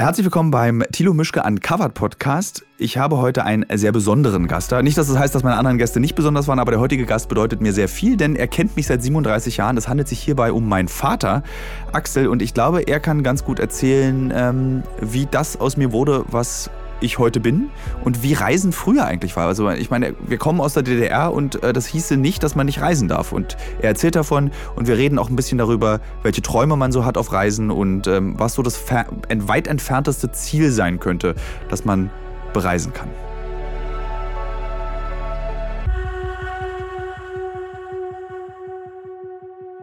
Herzlich willkommen beim Thilo Mischke Uncovered Podcast. Ich habe heute einen sehr besonderen Gast da. Nicht, dass das heißt, dass meine anderen Gäste nicht besonders waren, aber der heutige Gast bedeutet mir sehr viel, denn er kennt mich seit 37 Jahren. Es handelt sich hierbei um meinen Vater, Axel, und ich glaube, er kann ganz gut erzählen, ähm, wie das aus mir wurde, was ich heute bin und wie Reisen früher eigentlich war. Also ich meine, wir kommen aus der DDR und äh, das hieße nicht, dass man nicht reisen darf. Und er erzählt davon und wir reden auch ein bisschen darüber, welche Träume man so hat auf Reisen und ähm, was so das weit entfernteste Ziel sein könnte, das man bereisen kann.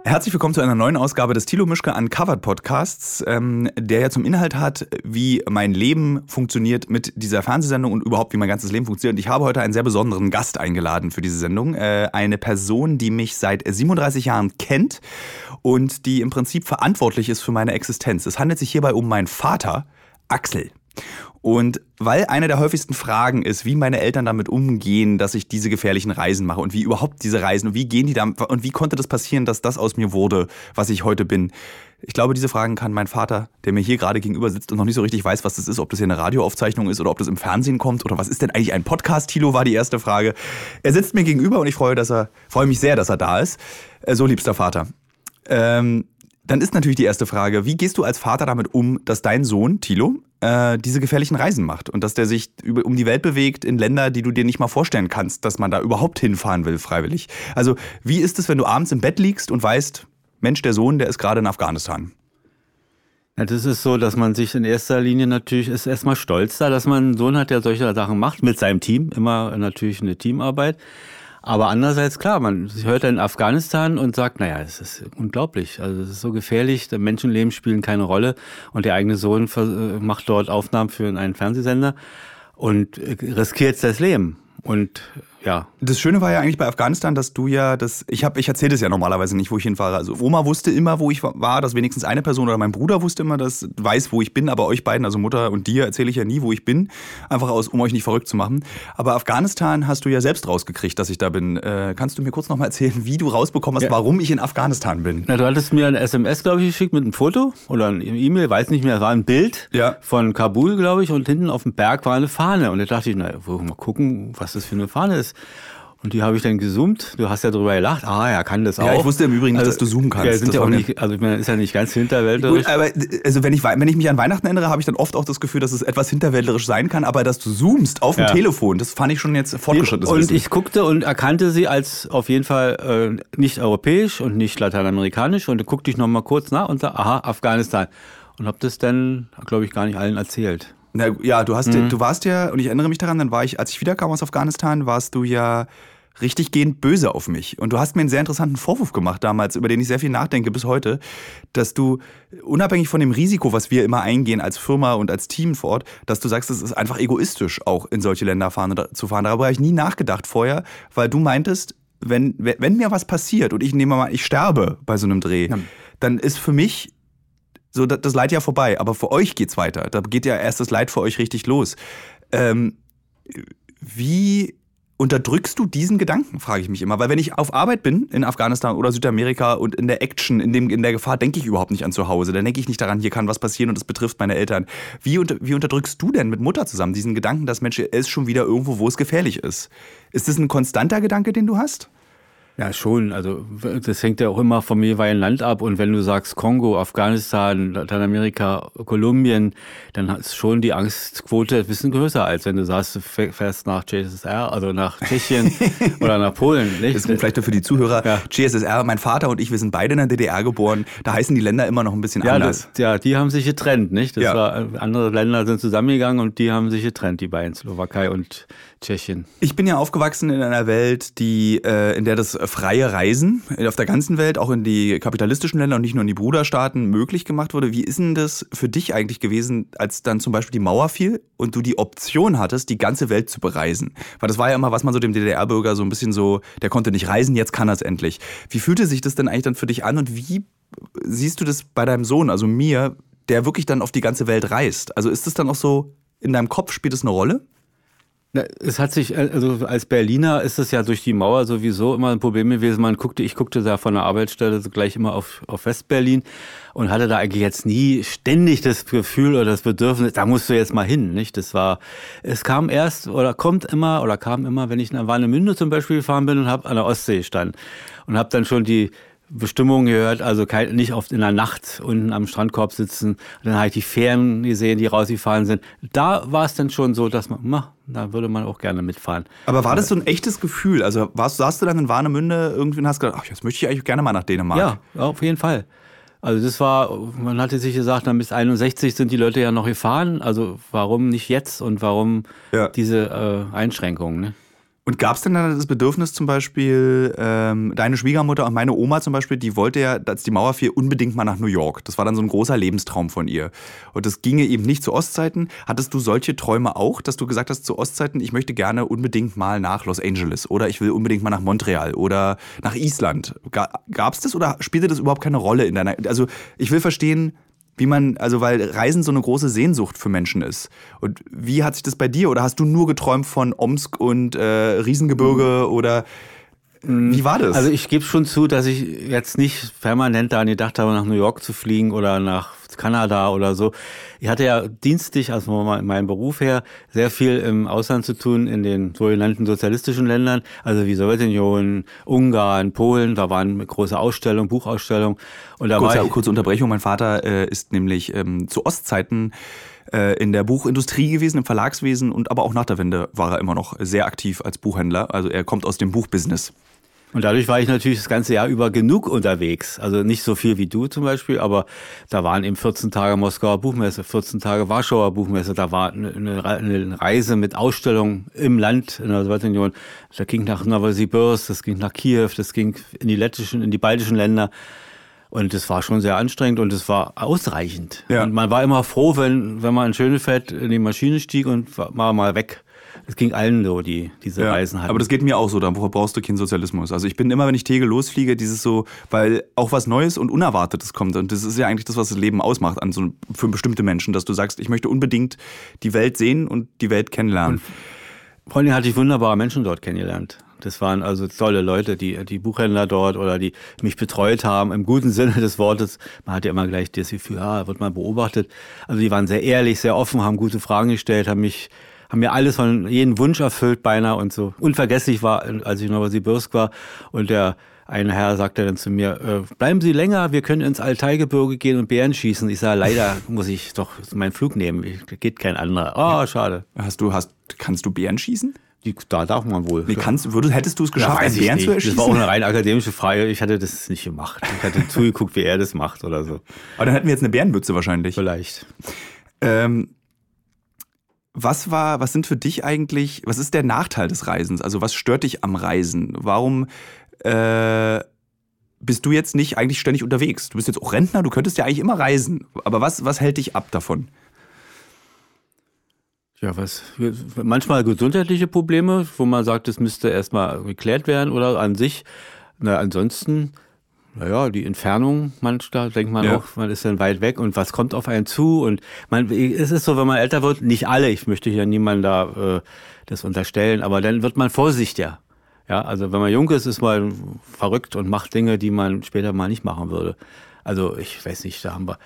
Herzlich willkommen zu einer neuen Ausgabe des Thilo Mischke Uncovered Podcasts, ähm, der ja zum Inhalt hat, wie mein Leben funktioniert mit dieser Fernsehsendung und überhaupt wie mein ganzes Leben funktioniert. Und ich habe heute einen sehr besonderen Gast eingeladen für diese Sendung. Äh, eine Person, die mich seit 37 Jahren kennt und die im Prinzip verantwortlich ist für meine Existenz. Es handelt sich hierbei um meinen Vater, Axel. Und weil eine der häufigsten Fragen ist, wie meine Eltern damit umgehen, dass ich diese gefährlichen Reisen mache und wie überhaupt diese Reisen und wie gehen die da und wie konnte das passieren, dass das aus mir wurde, was ich heute bin. Ich glaube, diese Fragen kann mein Vater, der mir hier gerade gegenüber sitzt und noch nicht so richtig weiß, was das ist, ob das hier eine Radioaufzeichnung ist oder ob das im Fernsehen kommt oder was ist denn eigentlich ein Podcast, Thilo, war die erste Frage. Er sitzt mir gegenüber und ich freue, dass er, freue mich sehr, dass er da ist. Äh, so, liebster Vater. Ähm, dann ist natürlich die erste Frage, wie gehst du als Vater damit um, dass dein Sohn, Thilo, äh, diese gefährlichen Reisen macht und dass der sich über, um die Welt bewegt in Länder, die du dir nicht mal vorstellen kannst, dass man da überhaupt hinfahren will, freiwillig. Also, wie ist es, wenn du abends im Bett liegst und weißt, Mensch, der Sohn, der ist gerade in Afghanistan? Ja, das ist so, dass man sich in erster Linie natürlich ist erstmal stolz da, dass man einen Sohn hat, der solche Sachen macht, mit seinem Team, immer natürlich eine Teamarbeit. Aber andererseits, klar, man hört in Afghanistan und sagt, naja, es ist unglaublich. Also es ist so gefährlich, Menschenleben spielen keine Rolle und der eigene Sohn macht dort Aufnahmen für einen Fernsehsender und riskiert das Leben. Und ja. Das Schöne war ja eigentlich bei Afghanistan, dass du ja das, ich habe, ich erzähle das ja normalerweise nicht, wo ich hinfahre. Also Oma wusste immer, wo ich war, dass wenigstens eine Person oder mein Bruder wusste immer, dass weiß, wo ich bin, aber euch beiden, also Mutter und dir, erzähle ich ja nie, wo ich bin, einfach aus, um euch nicht verrückt zu machen. Aber Afghanistan hast du ja selbst rausgekriegt, dass ich da bin. Äh, kannst du mir kurz nochmal erzählen, wie du rausbekommen hast, ja. warum ich in Afghanistan bin? Na, du hattest mir ein SMS, glaube ich, geschickt mit einem Foto oder ein E-Mail, weiß nicht mehr, es war ein Bild ja. von Kabul, glaube ich, und hinten auf dem Berg war eine Fahne. Und da dachte ich, na, mal gucken, was das für eine Fahne ist. Und die habe ich dann gesummt. Du hast ja darüber gelacht. Ah, er kann das auch. Ja, ich wusste im Übrigen nicht, also, dass du zoomen kannst. Ja, sind das ja auch nicht, also ist ja nicht ganz hinterwäldlerisch. Gut, aber also wenn ich, wenn ich mich an Weihnachten erinnere, habe ich dann oft auch das Gefühl, dass es etwas hinterwäldlerisch sein kann. Aber dass du zoomst auf dem ja. Telefon, das fand ich schon jetzt fortgeschrittenes Und Wissen. ich guckte und erkannte sie als auf jeden Fall äh, nicht europäisch und nicht lateinamerikanisch. Und guckte ich nochmal kurz nach und sah, aha, Afghanistan. Und habe das dann, glaube ich, gar nicht allen erzählt. Na, ja, du hast, mhm. du warst ja, und ich erinnere mich daran, dann war ich, als ich wiederkam aus Afghanistan, warst du ja richtig gehend böse auf mich. Und du hast mir einen sehr interessanten Vorwurf gemacht damals, über den ich sehr viel nachdenke bis heute, dass du unabhängig von dem Risiko, was wir immer eingehen als Firma und als Team vor Ort, dass du sagst, es ist einfach egoistisch, auch in solche Länder fahren, zu fahren. Darüber habe ich nie nachgedacht vorher, weil du meintest, wenn, wenn mir was passiert und ich nehme mal, ich sterbe bei so einem Dreh, ja. dann ist für mich so das Leid ja vorbei, aber für euch geht's weiter. Da geht ja erst das Leid für euch richtig los. Ähm, wie unterdrückst du diesen Gedanken, frage ich mich immer. Weil wenn ich auf Arbeit bin in Afghanistan oder Südamerika und in der Action, in, dem, in der Gefahr, denke ich überhaupt nicht an zu Hause. Dann denke ich nicht daran, hier kann was passieren und das betrifft meine Eltern. Wie, unter, wie unterdrückst du denn mit Mutter zusammen diesen Gedanken, dass Mensch, er ist schon wieder irgendwo, wo es gefährlich ist? Ist das ein konstanter Gedanke, den du hast? Ja, schon. Also das hängt ja auch immer vom jeweiligen Land ab. Und wenn du sagst Kongo, Afghanistan, Lateinamerika, Kolumbien, dann ist schon die Angstquote ein bisschen größer, als wenn du sagst, du fährst nach GSSR, also nach Tschechien oder nach Polen. Nicht? Das ist vielleicht nur für die Zuhörer. Ja. GSSR, mein Vater und ich, wir sind beide in der DDR geboren. Da heißen die Länder immer noch ein bisschen ja, anders. Das, ja, die haben sich getrennt, nicht? Das ja. war, andere Länder sind zusammengegangen und die haben sich getrennt, die beiden, Slowakei und Tschechien. Ich bin ja aufgewachsen in einer Welt, die, äh, in der das freie Reisen auf der ganzen Welt, auch in die kapitalistischen Länder und nicht nur in die Bruderstaaten, möglich gemacht wurde. Wie ist denn das für dich eigentlich gewesen, als dann zum Beispiel die Mauer fiel und du die Option hattest, die ganze Welt zu bereisen? Weil das war ja immer, was man so dem DDR-Bürger so ein bisschen so, der konnte nicht reisen, jetzt kann er es endlich. Wie fühlte sich das denn eigentlich dann für dich an und wie siehst du das bei deinem Sohn, also mir, der wirklich dann auf die ganze Welt reist? Also ist das dann auch so, in deinem Kopf spielt es eine Rolle? Es hat sich, also als Berliner ist es ja durch die Mauer sowieso immer ein Problem gewesen. Man guckte, ich guckte da von der Arbeitsstelle gleich immer auf, auf Westberlin und hatte da eigentlich jetzt nie ständig das Gefühl oder das Bedürfnis, da musst du jetzt mal hin, nicht? Das war, es kam erst oder kommt immer oder kam immer, wenn ich nach Warnemünde zum Beispiel gefahren bin und habe an der Ostsee stand und habe dann schon die Bestimmungen gehört, also kein, nicht oft in der Nacht unten am Strandkorb sitzen. Dann habe ich die Fähren gesehen, die rausgefahren sind. Da war es dann schon so, dass man, na, da würde man auch gerne mitfahren. Aber war das so ein echtes Gefühl? Also warst, saßt du dann in Warnemünde irgendwie und hast gedacht, ach, jetzt möchte ich eigentlich gerne mal nach Dänemark? Ja, auf jeden Fall. Also das war, man hatte sich gesagt, dann bis 61 sind die Leute ja noch gefahren. Also warum nicht jetzt und warum ja. diese äh, Einschränkungen? Ne? Und gab es denn dann das Bedürfnis zum Beispiel, ähm, deine Schwiegermutter und meine Oma zum Beispiel, die wollte ja, als die Mauer fiel, unbedingt mal nach New York. Das war dann so ein großer Lebenstraum von ihr. Und das ginge eben nicht zu Ostzeiten. Hattest du solche Träume auch, dass du gesagt hast, zu Ostzeiten, ich möchte gerne unbedingt mal nach Los Angeles oder ich will unbedingt mal nach Montreal oder nach Island? Gab es das oder spielte das überhaupt keine Rolle in deiner... Also ich will verstehen, wie man, also weil Reisen so eine große Sehnsucht für Menschen ist. Und wie hat sich das bei dir? Oder hast du nur geträumt von Omsk und äh, Riesengebirge oder wie war das? Also ich gebe schon zu, dass ich jetzt nicht permanent daran gedacht habe, nach New York zu fliegen oder nach Kanada oder so. Ich hatte ja dienstlich, also in meinem Beruf her, sehr viel im Ausland zu tun, in den sogenannten sozialistischen Ländern, also wie Sowjetunion, Ungarn, Polen, da waren große Ausstellungen, Buchausstellungen. Und da kurze, war ich, kurze Unterbrechung, mein Vater äh, ist nämlich ähm, zu Ostzeiten äh, in der Buchindustrie gewesen, im Verlagswesen und aber auch nach der Wende war er immer noch sehr aktiv als Buchhändler. Also er kommt aus dem Buchbusiness. Und dadurch war ich natürlich das ganze Jahr über genug unterwegs. Also nicht so viel wie du zum Beispiel, aber da waren eben 14 Tage Moskauer Buchmesse, 14 Tage Warschauer Buchmesse, da war eine, eine Reise mit Ausstellungen im Land in der Sowjetunion. Da ging nach Novosibirsk, das ging nach Kiew, das ging in die lettischen, in die baltischen Länder. Und es war schon sehr anstrengend und es war ausreichend. Ja. Und man war immer froh, wenn, wenn man in Schönefeld in die Maschine stieg und war mal weg. Es ging allen so, die diese ja, Reisen hatten. Aber das geht mir auch so, da brauchst du keinen Sozialismus. Also ich bin immer, wenn ich Tegel losfliege, dieses so, weil auch was Neues und Unerwartetes kommt. Und das ist ja eigentlich das, was das Leben ausmacht an so, für bestimmte Menschen, dass du sagst, ich möchte unbedingt die Welt sehen und die Welt kennenlernen. Und vor allem hatte ich wunderbare Menschen dort kennengelernt. Das waren also tolle Leute, die, die Buchhändler dort oder die mich betreut haben, im guten Sinne des Wortes. Man hat ja immer gleich das Gefühl, ja, wird man beobachtet. Also die waren sehr ehrlich, sehr offen, haben gute Fragen gestellt, haben mich haben mir alles von jeden Wunsch erfüllt beinahe und so. Unvergesslich war, als ich in Novosibirsk war und der eine Herr sagte dann zu mir, äh, bleiben Sie länger, wir können ins Altaigebirge gehen und Bären schießen. Ich sage, leider muss ich doch meinen Flug nehmen, geht kein anderer. Oh, schade. Hast du, hast, kannst du Bären schießen? Die, da darf man wohl. Nee, kannst, würdest, hättest du es geschafft, ja, Bären zu erschießen? Das war auch eine rein akademische Frage. Ich hatte das nicht gemacht. Ich hatte zugeguckt, wie er das macht oder so. Aber dann hätten wir jetzt eine Bärenmütze wahrscheinlich. Vielleicht. Ähm, was war, was sind für dich eigentlich, was ist der Nachteil des Reisens? Also was stört dich am Reisen? Warum äh, bist du jetzt nicht eigentlich ständig unterwegs? Du bist jetzt auch Rentner, du könntest ja eigentlich immer reisen. Aber was, was hält dich ab davon? Ja, was manchmal gesundheitliche Probleme, wo man sagt, es müsste erstmal geklärt werden oder an sich. Na, ansonsten naja, die Entfernung, manchmal denkt man ja. auch, man ist dann weit weg und was kommt auf einen zu und man, es ist so, wenn man älter wird, nicht alle, ich möchte hier niemandem da äh, das unterstellen, aber dann wird man vorsichtiger. Ja, also wenn man jung ist, ist man verrückt und macht Dinge, die man später mal nicht machen würde. Also ich weiß nicht, da haben wir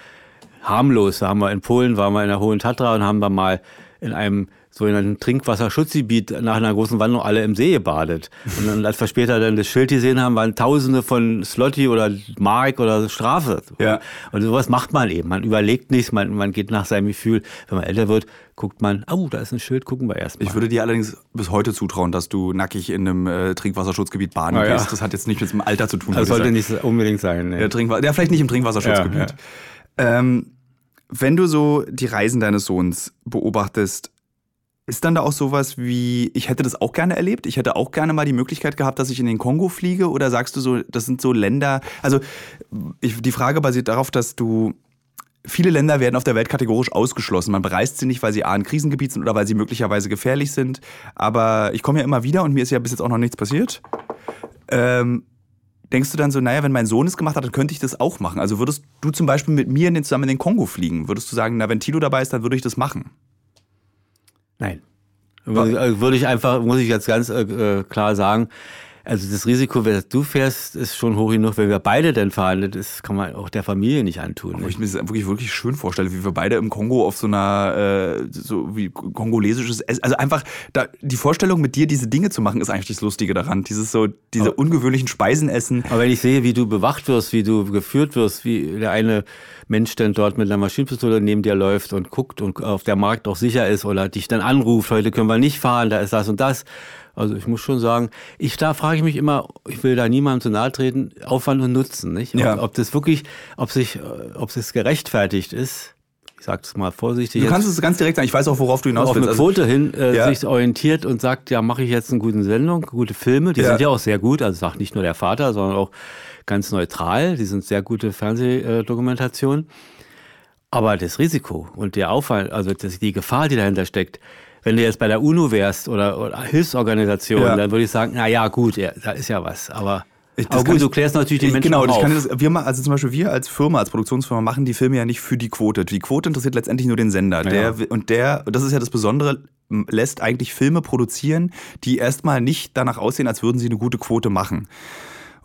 harmlos, da haben wir in Polen, waren wir in der Hohen Tatra und haben wir mal in einem sogenannten Trinkwasserschutzgebiet nach einer großen Wanderung alle im See gebadet. Und dann, als wir später dann das Schild gesehen haben, waren Tausende von Slotty oder Mark oder Strafe. Ja. Und sowas macht man eben. Man überlegt nichts, man, man geht nach seinem Gefühl. Wenn man älter wird, guckt man, oh, da ist ein Schild, gucken wir erst mal. Ich würde dir allerdings bis heute zutrauen, dass du nackig in einem äh, Trinkwasserschutzgebiet baden ah, gehst. Ja. Das hat jetzt nicht mit dem Alter zu tun. Das sollte nicht unbedingt sein. Nee. Der ja, vielleicht nicht im Trinkwasserschutzgebiet. Ja, ähm, wenn du so die Reisen deines Sohns beobachtest, ist dann da auch sowas wie, ich hätte das auch gerne erlebt, ich hätte auch gerne mal die Möglichkeit gehabt, dass ich in den Kongo fliege? Oder sagst du so, das sind so Länder, also ich, die Frage basiert darauf, dass du, viele Länder werden auf der Welt kategorisch ausgeschlossen. Man bereist sie nicht, weil sie A, ein Krisengebiet sind oder weil sie möglicherweise gefährlich sind. Aber ich komme ja immer wieder und mir ist ja bis jetzt auch noch nichts passiert. Ähm, denkst du dann so, naja, wenn mein Sohn es gemacht hat, dann könnte ich das auch machen. Also würdest du zum Beispiel mit mir in den, zusammen in den Kongo fliegen? Würdest du sagen, na, wenn Tilo dabei ist, dann würde ich das machen? Nein. Also würde ich einfach, muss ich jetzt ganz äh, klar sagen, also das Risiko, wenn du fährst, ist schon hoch genug. Wenn wir beide denn fahren, das kann man auch der Familie nicht antun. Ne? Ich mir das wirklich, wirklich schön vorstelle, wie wir beide im Kongo auf so einer, äh, so wie kongolesisches Essen, also einfach da, die Vorstellung mit dir diese Dinge zu machen, ist eigentlich das Lustige daran. Dieses so, diese aber, ungewöhnlichen Speisen essen. Aber wenn ich sehe, wie du bewacht wirst, wie du geführt wirst, wie der eine Mensch dann dort mit einer Maschinenpistole neben dir läuft und guckt und auf der Markt auch sicher ist oder dich dann anruft, heute können wir nicht fahren, da ist das und das also ich muss schon sagen, ich da frage ich mich immer, ich will da niemandem zu nahe treten, Aufwand und Nutzen, nicht? Ja. Ob, ob das wirklich, ob sich, ob es gerechtfertigt ist. Ich sage es mal vorsichtig. Du kannst es ganz direkt sagen. Ich weiß auch, worauf du hinaus willst. Auf eine Quote hin äh, ja. sich orientiert und sagt, ja, mache ich jetzt eine gute Sendung, gute Filme. Die ja. sind ja auch sehr gut. Also sagt nicht nur der Vater, sondern auch ganz neutral. Die sind sehr gute Fernsehdokumentationen. Aber das Risiko und der Aufwand, also das, die Gefahr, die dahinter steckt, wenn du jetzt bei der UNO wärst oder, oder Hilfsorganisation, ja. dann würde ich sagen, na ja, gut, ja, da ist ja was. Aber ich, aber gut, du klärst natürlich die Menschen Genau, ich kann das, wir, also zum Beispiel wir als Firma, als Produktionsfirma machen die Filme ja nicht für die Quote. Die Quote interessiert letztendlich nur den Sender. Der, ja. Und der, das ist ja das Besondere, lässt eigentlich Filme produzieren, die erstmal nicht danach aussehen, als würden sie eine gute Quote machen.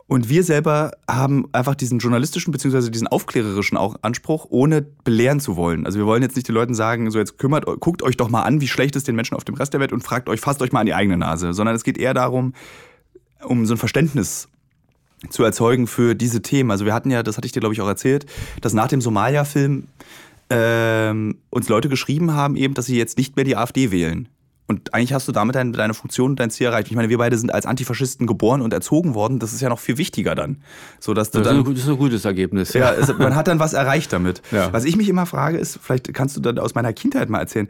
Und wir selber haben einfach diesen journalistischen beziehungsweise diesen aufklärerischen auch Anspruch, ohne belehren zu wollen. Also wir wollen jetzt nicht den Leuten sagen, so jetzt kümmert, guckt euch doch mal an, wie schlecht es den Menschen auf dem Rest der Welt und fragt euch, fasst euch mal an die eigene Nase, sondern es geht eher darum, um so ein Verständnis zu erzeugen für diese Themen. Also wir hatten ja, das hatte ich dir glaube ich auch erzählt, dass nach dem Somalia-Film ähm, uns Leute geschrieben haben eben, dass sie jetzt nicht mehr die AfD wählen. Und eigentlich hast du damit deine, deine Funktion und dein Ziel erreicht. Ich meine, wir beide sind als Antifaschisten geboren und erzogen worden. Das ist ja noch viel wichtiger dann. So, dass du das, dann, ist ein, das ist ein gutes Ergebnis. Ja, es, man hat dann was erreicht damit. Ja. Was ich mich immer frage, ist, vielleicht kannst du dann aus meiner Kindheit mal erzählen,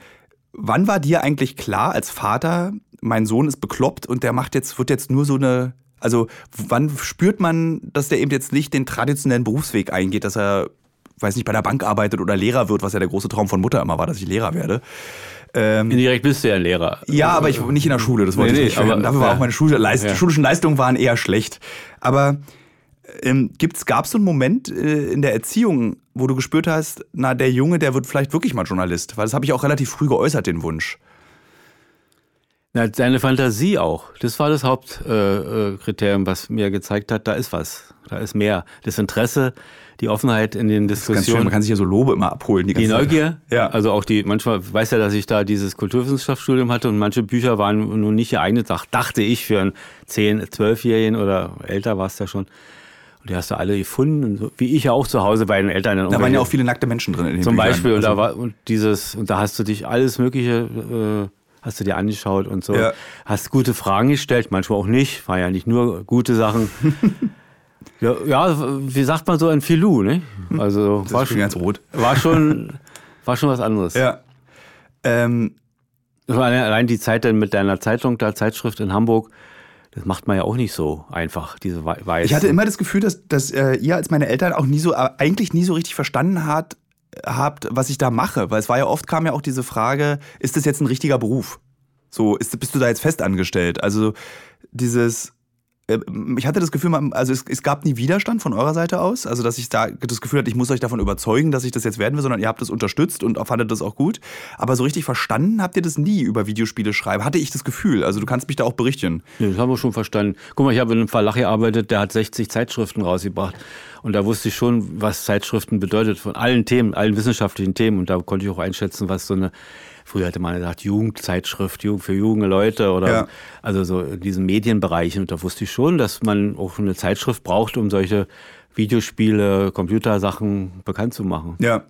wann war dir eigentlich klar als Vater, mein Sohn ist bekloppt und der macht jetzt, wird jetzt nur so eine, also wann spürt man, dass der eben jetzt nicht den traditionellen Berufsweg eingeht, dass er, weiß nicht, bei der Bank arbeitet oder Lehrer wird, was ja der große Traum von Mutter immer war, dass ich Lehrer werde. Ähm, Indirekt bist du ja ein Lehrer. Ja, aber ich nicht in der Schule, das wollte nee, ich nicht. Nee, aber, Dafür war auch meine Schule, Leist, ja. schulischen Leistungen waren eher schlecht. Aber ähm, gab es so einen Moment äh, in der Erziehung, wo du gespürt hast, na, der Junge, der wird vielleicht wirklich mal Journalist? Weil das habe ich auch relativ früh geäußert, den Wunsch. Na, deine Fantasie auch. Das war das Hauptkriterium, äh, was mir gezeigt hat, da ist was. Da ist mehr. Das Interesse, die Offenheit in den Diskussionen. Man kann sich ja so Lobe immer abholen. Die, die Neugier. Ja. Also auch die, manchmal weiß ja, dass ich da dieses Kulturwissenschaftsstudium hatte und manche Bücher waren nun nicht geeignet, dachte ich, für einen 10-, 12-Jährigen oder älter war es ja schon. Und die hast du alle gefunden, so, wie ich ja auch zu Hause bei den Eltern. Da waren ja auch viele nackte Menschen drin. In den zum Büchern. Beispiel. Und, da also war, und dieses, und da hast du dich alles Mögliche, äh, hast du dir angeschaut und so. Ja. Hast gute Fragen gestellt, manchmal auch nicht. War ja nicht nur gute Sachen. Ja, ja, wie sagt man so ein Filou, ne? Hm. Also das war schon ganz rot. War schon, war schon was anderes. Ja. Ähm, allein die Zeit dann mit deiner Zeitung, der Zeitschrift in Hamburg, das macht man ja auch nicht so einfach, diese Weise. Ich hatte immer das Gefühl, dass, dass äh, ihr als meine Eltern auch nie so, äh, eigentlich nie so richtig verstanden hat, habt, was ich da mache. Weil es war ja oft kam ja auch diese Frage, ist das jetzt ein richtiger Beruf? So, ist, bist du da jetzt fest angestellt? Also dieses, ich hatte das Gefühl, also es, es, gab nie Widerstand von eurer Seite aus, also dass ich da das Gefühl hatte, ich muss euch davon überzeugen, dass ich das jetzt werden will, sondern ihr habt das unterstützt und fandet das auch gut. Aber so richtig verstanden habt ihr das nie über Videospiele schreiben, hatte ich das Gefühl. Also du kannst mich da auch berichten. Ja, das haben wir schon verstanden. Guck mal, ich habe in einem Verlag gearbeitet, der hat 60 Zeitschriften rausgebracht. Und da wusste ich schon, was Zeitschriften bedeutet, von allen Themen, allen wissenschaftlichen Themen. Und da konnte ich auch einschätzen, was so eine Früher hatte man gesagt, Jugendzeitschrift für junge Leute oder ja. also so in diesem Medienbereich. Und da wusste ich schon, dass man auch eine Zeitschrift braucht, um solche Videospiele, Computersachen bekannt zu machen. Ja.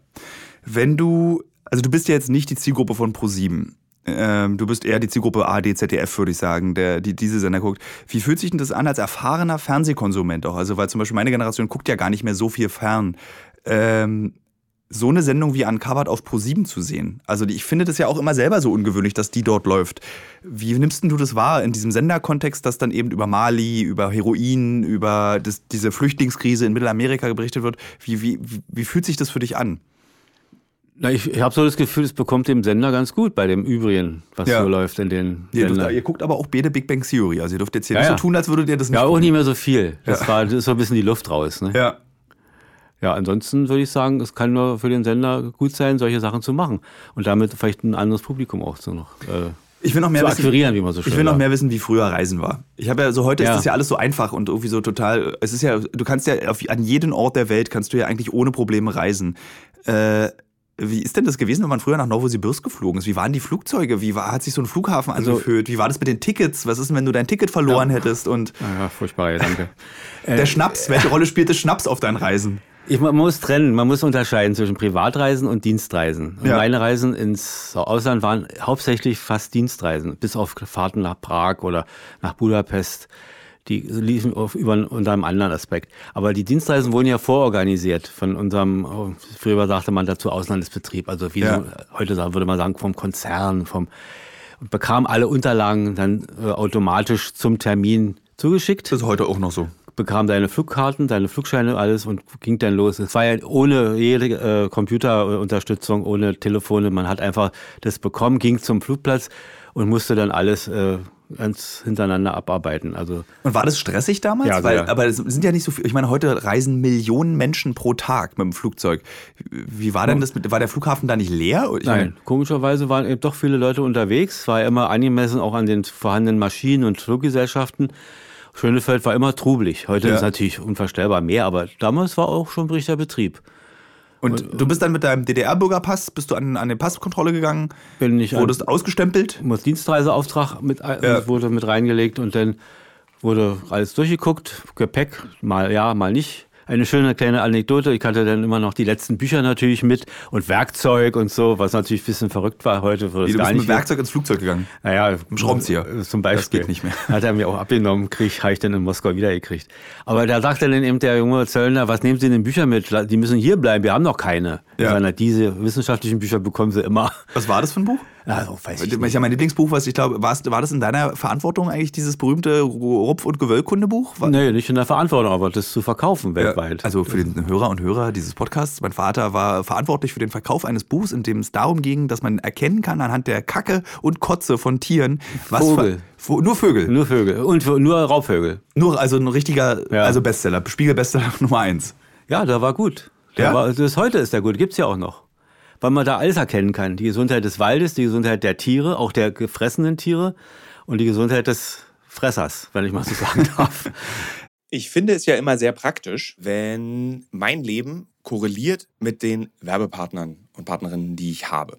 Wenn du, also du bist ja jetzt nicht die Zielgruppe von Pro7. Ähm, du bist eher die Zielgruppe AD, ZDF, würde ich sagen, der die diese Sender guckt. Wie fühlt sich denn das an als erfahrener Fernsehkonsument auch? Also, weil zum Beispiel meine Generation guckt ja gar nicht mehr so viel fern. Ähm, so eine Sendung wie Uncovered auf Pro7 zu sehen. Also ich finde das ja auch immer selber so ungewöhnlich, dass die dort läuft. Wie nimmst du das wahr in diesem Senderkontext, dass dann eben über Mali, über Heroin, über das, diese Flüchtlingskrise in Mittelamerika berichtet wird? Wie, wie, wie fühlt sich das für dich an? Na, ich, ich habe so das Gefühl, es bekommt dem Sender ganz gut bei dem Übrigen, was ja. so läuft in den ihr, dürft, ihr guckt aber auch beide Big Bang Theory. Also ihr dürft jetzt hier ja, nicht so tun, als würdet ihr das nicht Ja, auch nicht mehr so viel. Das, war, das ist so ein bisschen die Luft raus. Ne? Ja. Ja, ansonsten würde ich sagen, es kann nur für den Sender gut sein, solche Sachen zu machen und damit vielleicht ein anderes Publikum auch so noch. Äh Ich will noch mehr zu wissen, akquirieren, wie man so schön Ich will noch mehr wissen, wie früher Reisen war. Ich habe ja so heute Ja. ist das ja alles so einfach und irgendwie so total. Es ist ja, du kannst ja auf, an jeden Ort der Welt kannst du ja eigentlich ohne Probleme reisen. Äh, wie ist denn das gewesen, wenn man früher nach Novosibirsk geflogen ist? Wie waren die Flugzeuge? Wie war, hat sich so ein Flughafen Also- angefühlt? Wie war das mit den Tickets? Was ist denn, wenn du dein Ticket verloren hättest? Und Ja, furchtbarer Gedanke. der Schnaps, welche Rolle spielte Schnaps auf deinen Reisen? Ich, man muss trennen, man muss unterscheiden zwischen Privatreisen und Dienstreisen. Und Ja. Meine Reisen ins Ausland waren hauptsächlich fast Dienstreisen, bis auf Fahrten nach Prag oder nach Budapest. Die liefen auf, über, unter einem anderen Aspekt. Aber die Dienstreisen wurden ja vororganisiert von unserem, oh, früher sagte man dazu Auslandsbetrieb, also wie Ja. so, heute sagen- würde man sagen vom Konzern, vom, bekam alle Unterlagen dann äh, automatisch zum Termin zugeschickt Das ist heute auch noch so. Bekam deine Flugkarten, deine Flugscheine, alles und ging dann los. Es war ja ohne jede äh, Computerunterstützung, ohne Telefone. Man hat einfach das bekommen, ging zum Flugplatz und musste dann alles äh, ganz hintereinander abarbeiten. Also Und war das stressig damals? Ja, Weil, aber es sind ja nicht so viel. Ich meine, heute reisen Millionen Menschen pro Tag mit dem Flugzeug. Wie war denn das mit, war der Flughafen da nicht leer? Ich Nein, meine, komischerweise waren eben doch viele Leute unterwegs. War ja immer angemessen auch an den vorhandenen Maschinen und Fluggesellschaften. Schönefeld war immer trubelig. Heute Ja. ist natürlich unvorstellbar mehr, aber damals war auch schon richtiger Betrieb. Und du bist dann mit deinem DDR-Bürgerpass, bist du an, an die Passkontrolle gegangen, Bin ich an- wurdest ausgestempelt. muss Dienstreiseauftrag mit, ein- Ja. wurde mit reingelegt und dann wurde alles durchgeguckt. Gepäck, mal ja, mal nicht. Eine schöne kleine Anekdote. Ich hatte dann immer noch die letzten Bücher natürlich mit und Werkzeug und so, was natürlich ein bisschen verrückt war heute. Wie, es du bist mit mehr- Werkzeug ins Flugzeug gegangen. naja, Schraubenzieher. äh, Zum Beispiel. Das geht nicht mehr. Hat er mir auch abgenommen, krieg, habe ich dann in Moskau wiedergekriegt. Aber da sagte dann eben der junge Zöllner, was nehmen Sie denn Bücher mit? Die müssen hier bleiben, wir haben noch keine. Ja. Diese wissenschaftlichen Bücher bekommen Sie immer. Was war das für ein Buch? Also, weiß ich Ich nicht. ja mein Lieblingsbuch, was ich glaube, war das in deiner Verantwortung eigentlich, dieses berühmte Rupf- und Gewöllkundebuch? War- Nee, nicht in der Verantwortung, aber das zu verkaufen Ja, weltweit. Also für den Hörer und Hörer dieses Podcasts, mein Vater war verantwortlich für den Verkauf eines Buchs, in dem es darum ging, dass man erkennen kann anhand der Kacke und Kotze von Tieren, was Vogel. Nur Vögel. Nur Vögel. Und nur Raubvögel. Nur also ein richtiger, Ja. also Bestseller, Spiegel-Bestseller Nummer eins. Ja, der war gut. Der Ja? war, das heute ist der gut. Gibt's ja auch noch. Weil man da alles erkennen kann. Die Gesundheit des Waldes, die Gesundheit der Tiere, auch der gefressenen Tiere und die Gesundheit des Fressers, wenn ich mal so sagen darf. Ich finde es ja immer sehr praktisch, wenn mein Leben korreliert mit den Werbepartnern und Partnerinnen, die ich habe.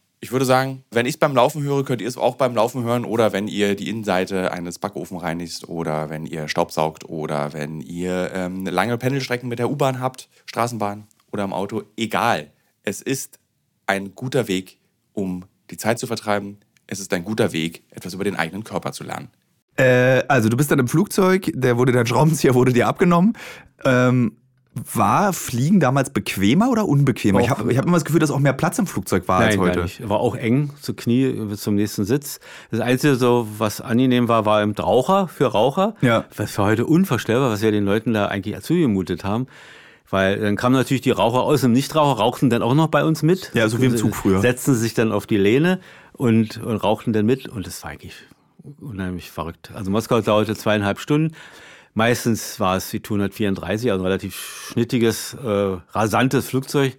Ich würde sagen, wenn ich es beim Laufen höre, könnt ihr es auch beim Laufen hören oder wenn ihr die Innenseite eines Backofen reinigt oder wenn ihr Staubsaugt oder wenn ihr ähm, lange Pendelstrecken mit der U-Bahn habt, Straßenbahn oder im Auto. Egal. Es ist ein guter Weg, um die Zeit zu vertreiben. Es ist ein guter Weg, etwas über den eigenen Körper zu lernen. Äh, also du bist dann im Flugzeug, der wurde dein Schraubenzieher wurde dir abgenommen. Ähm, war Fliegen damals bequemer oder unbequemer? Auch- ich habe hab immer das Gefühl, dass auch mehr Platz im Flugzeug war als Nein, heute. gar nicht. War auch eng, zu Knie bis zum nächsten Sitz. Das Einzige, so, was angenehm war, war im Raucher, für Raucher. Ja. Was für heute unvorstellbar, was wir den Leuten da eigentlich zugemutet haben. Weil dann kamen natürlich die Raucher aus dem Nichtraucher, rauchten dann auch noch bei uns mit. Ja, so wie im Zug früher. Setzten sich dann auf die Lehne und, und rauchten dann mit. Und das war eigentlich unheimlich verrückt. Also Moskau dauerte zweieinhalb Stunden. Meistens war es die Tu-134, also ein relativ schnittiges, äh, rasantes Flugzeug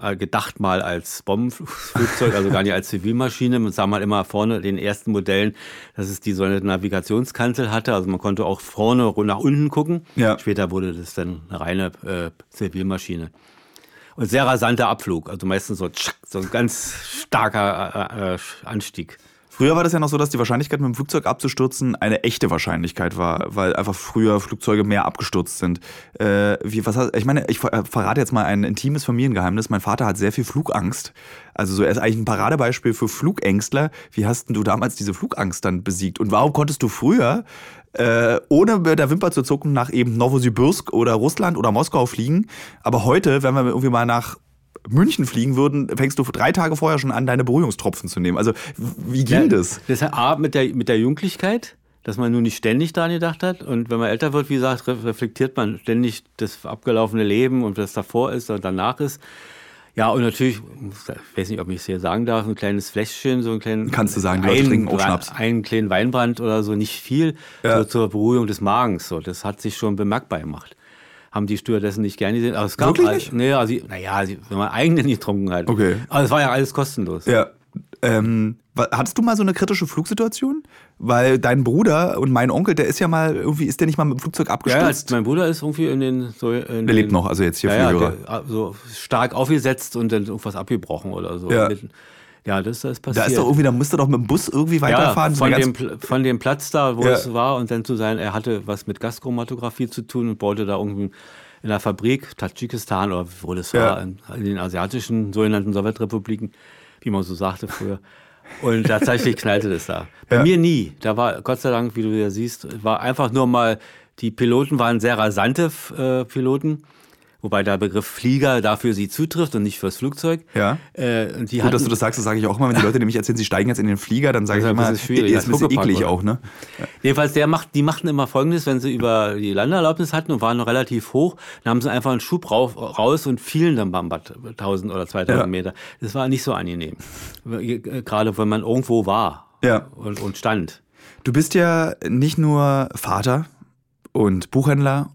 äh, gedacht mal als Bombenflugzeug, also gar nicht als Zivilmaschine. Man sah mal immer vorne den ersten Modellen, dass es die so eine Navigationskanzel hatte. Also man konnte auch vorne nach unten gucken. Ja. Später wurde das dann eine reine äh, Zivilmaschine. Und sehr rasanter Abflug, also meistens so, tschack, so ein ganz starker äh, äh, Anstieg. Früher war das ja noch so, dass die Wahrscheinlichkeit, mit dem Flugzeug abzustürzen, eine echte Wahrscheinlichkeit war, weil einfach früher Flugzeuge mehr abgestürzt sind. Äh, wie, was ich meine, ich ver- verrate jetzt mal ein intimes Familiengeheimnis. Mein Vater hat sehr viel Flugangst. Also so, er ist eigentlich ein Paradebeispiel für Flugängstler. Wie hast denn du damals diese Flugangst dann besiegt? Und warum konntest du früher äh, ohne mit der Wimper zu zucken nach eben Novosibirsk oder Russland oder Moskau fliegen? Aber heute, wenn wir irgendwie mal nach München fliegen würden, fängst du drei Tage vorher schon an, deine Berührungstropfen zu nehmen. Also wie ging das? Das hat A, mit der, mit der Jugendlichkeit, dass man nur nicht ständig daran gedacht hat. Und wenn man älter wird, wie gesagt, re- reflektiert man ständig das abgelaufene Leben und was davor ist und danach ist. Ja, und natürlich, ich weiß nicht, ob ich es hier sagen darf, ein kleines Fläschchen, so ein kleinen. Kannst du sagen, Leute trinken auch Schnaps. Einen kleinen Weinbrand oder so, nicht viel, Ja. so zur Beruhigung des Magens. So, das hat sich schon bemerkbar gemacht. Haben die Stewardessen nicht gerne gesehen. Aber es gab Wirklich nicht? Nee, also, naja, sie- wenn man eigene nicht getrunken hat. Okay. Aber es war ja alles kostenlos. Ja. Ähm, hattest du mal so eine kritische Flugsituation? Weil dein Bruder und mein Onkel, der ist ja mal irgendwie, ist der nicht mal mit dem Flugzeug Ja, ja, abgestürzt? mein Bruder ist irgendwie in den so in der lebt den, noch, also jetzt hier ja, ja, der, so stark aufgesetzt und dann irgendwas abgebrochen oder so. Ja. Mit- ja das, das ist Da passiert. ist doch irgendwie, da musst du doch mit dem Bus irgendwie ja, weiterfahren. so von, dem, von dem Platz da, wo Ja. es war und dann zu sein, er hatte was mit Gaschromatographie zu tun und baute da irgendwie in einer Fabrik, Tadschikistan oder wo das Ja. war, in, in den asiatischen sogenannten Sowjetrepubliken, wie man so sagte früher. Und tatsächlich knallte das da. Bei Ja. mir nie. Da war, Gott sei Dank, wie du ja siehst, war einfach nur mal, die Piloten waren sehr rasante äh, Piloten. Wobei der Begriff Flieger dafür sie zutrifft und nicht fürs Flugzeug. Ja. Äh, und die Gut, dass hatten- du das sagst, das sage ich auch immer, wenn die Leute nämlich erzählen, sie steigen jetzt in den Flieger, dann sage ich Das ist immer, schwierig, ist ein bisschen eklig oder? auch, ne? Jedenfalls, der macht, die machten immer Folgendes, wenn sie über die Landeerlaubnis hatten und waren noch relativ hoch, dann haben sie einfach einen Schub rauf, raus und fielen dann beim Bad 1000 oder 2000 Ja. Meter. Das war nicht so angenehm. Gerade wenn man irgendwo war Ja. und, und stand. Du bist ja nicht nur Vater und Buchhändler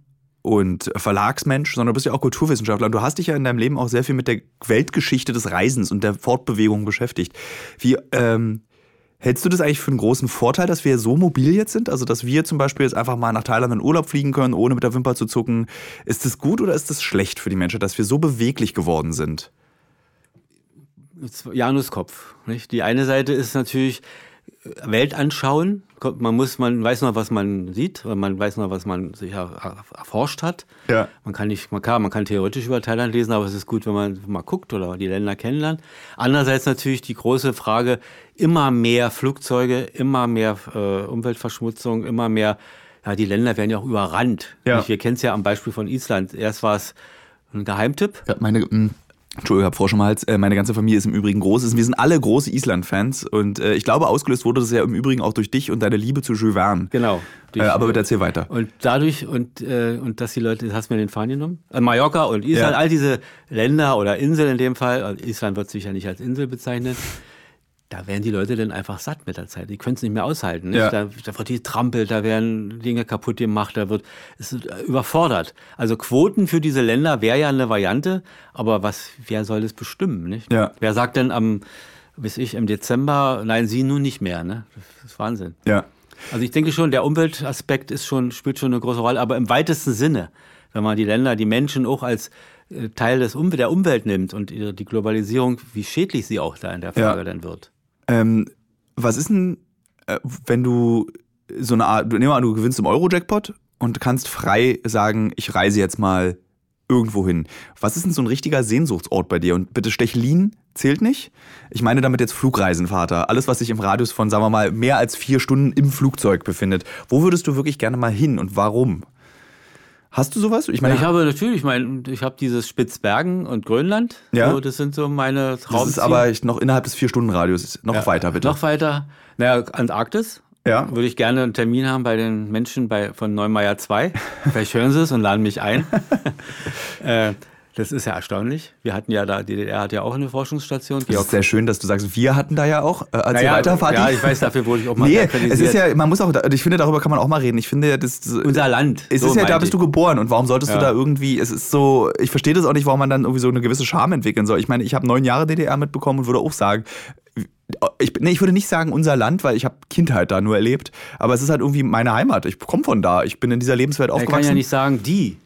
und Verlagsmensch, sondern du bist ja auch Kulturwissenschaftler und du hast dich ja in deinem Leben auch sehr viel mit der Weltgeschichte des Reisens und der Fortbewegung beschäftigt. Wie ähm, hältst du das eigentlich für einen großen Vorteil, dass wir so mobil jetzt sind? Also, dass wir zum Beispiel jetzt einfach mal nach Thailand in Urlaub fliegen können, ohne mit der Wimper zu zucken. Ist das gut oder ist das schlecht für die Menschen, dass wir so beweglich geworden sind? Januskopf. Nicht? Die eine Seite ist natürlich äh, Weltanschauen. Man muss, man weiß noch, was man sieht, man weiß noch, was man sich er- er- erforscht hat. Ja. Man kann nicht, man kann, man kann theoretisch über Thailand lesen, aber es ist gut, wenn man mal guckt oder die Länder kennenlernt. Andererseits natürlich die große Frage, immer mehr Flugzeuge, immer mehr äh, Umweltverschmutzung, immer mehr, ja, die Länder werden ja auch überrannt. Ja. Wir kennen es ja am Beispiel von Island. Erst war es ein Geheimtipp. Ja, meine, mh, Entschuldigung, ich habe Frosch im Hals. Äh, Meine ganze Familie ist im Übrigen groß. Wir sind alle große Island-Fans und äh, ich glaube, ausgelöst wurde das ja im Übrigen auch durch dich und deine Liebe zu Jules Verne. Genau. Äh, aber bitte erzähl weiter. Und dadurch, und, äh, und dass die Leute, hast du mir den Faden genommen? Äh, Mallorca und Island, Ja. all diese Länder oder Inseln in dem Fall, also Island wird sich ja nicht als Insel bezeichnen, da werden die Leute dann einfach satt mit der Zeit. Die können es nicht mehr aushalten. Nicht? Ja. Da, da wird getrampelt, da werden Dinge kaputt gemacht, da wird es ist überfordert. Also Quoten für diese Länder wäre ja eine Variante, aber was, wer soll das bestimmen? Nicht? Ja. Wer sagt denn am, bis ich, im Dezember, nein, sie nun nicht mehr. Ne? Das ist Wahnsinn. Ja. Also ich denke schon, der Umweltaspekt ist schon, spielt schon eine große Rolle, aber im weitesten Sinne, wenn man die Länder, die Menschen auch als äh, Teil des um der Umwelt nimmt und die Globalisierung, wie schädlich sie auch da in der Frage ja. dann wird. Ähm, was ist denn, äh, wenn du so eine Art, nehmen wir an, du gewinnst im Euro-Jackpot und kannst frei sagen, ich reise jetzt mal irgendwo hin. Was ist denn so ein richtiger Sehnsuchtsort bei dir? Und bitte Stechlin zählt nicht. Ich meine damit jetzt Flugreisenvater. Alles, was sich im Radius von, sagen wir mal, mehr als vier Stunden im Flugzeug befindet. Wo würdest du wirklich gerne mal hin und warum? Hast du sowas? Ich meine, ich habe natürlich, ich meine, ich habe dieses Spitzbergen und Grönland. Ja. So, das sind so meine Traumziele. Das ist aber noch innerhalb des vier Stunden Radius. Noch ja, weiter bitte. Noch weiter. Naja, Antarktis. Ja. Würde ich gerne einen Termin haben bei den Menschen bei, von Neumeier 2. Vielleicht hören sie es und laden mich ein. äh, das ist ja erstaunlich. Wir hatten ja da, die DDR hat ja auch eine Forschungsstation. Das ist sehr schön, dass du sagst, wir hatten da ja auch. Äh, naja, weiter, Fatih. Ja, ich weiß, dafür wurde ich auch mal Nee, es ist ja, man muss auch, ich finde, darüber kann man auch mal reden. Ich finde, das Unser Land. Es so ist ja, da bist du geboren und warum solltest ja. du da irgendwie, es ist so, ich verstehe das auch nicht, warum man dann irgendwie so eine gewisse Scham entwickeln soll. Ich meine, ich habe neun Jahre DDR mitbekommen und würde auch sagen, ich, nee, ich würde nicht sagen unser Land, weil ich habe Kindheit da nur erlebt, aber es ist halt irgendwie meine Heimat. Ich komme von da. Ich bin in dieser Lebenswelt aufgewachsen. Ich kann ja nicht sagen die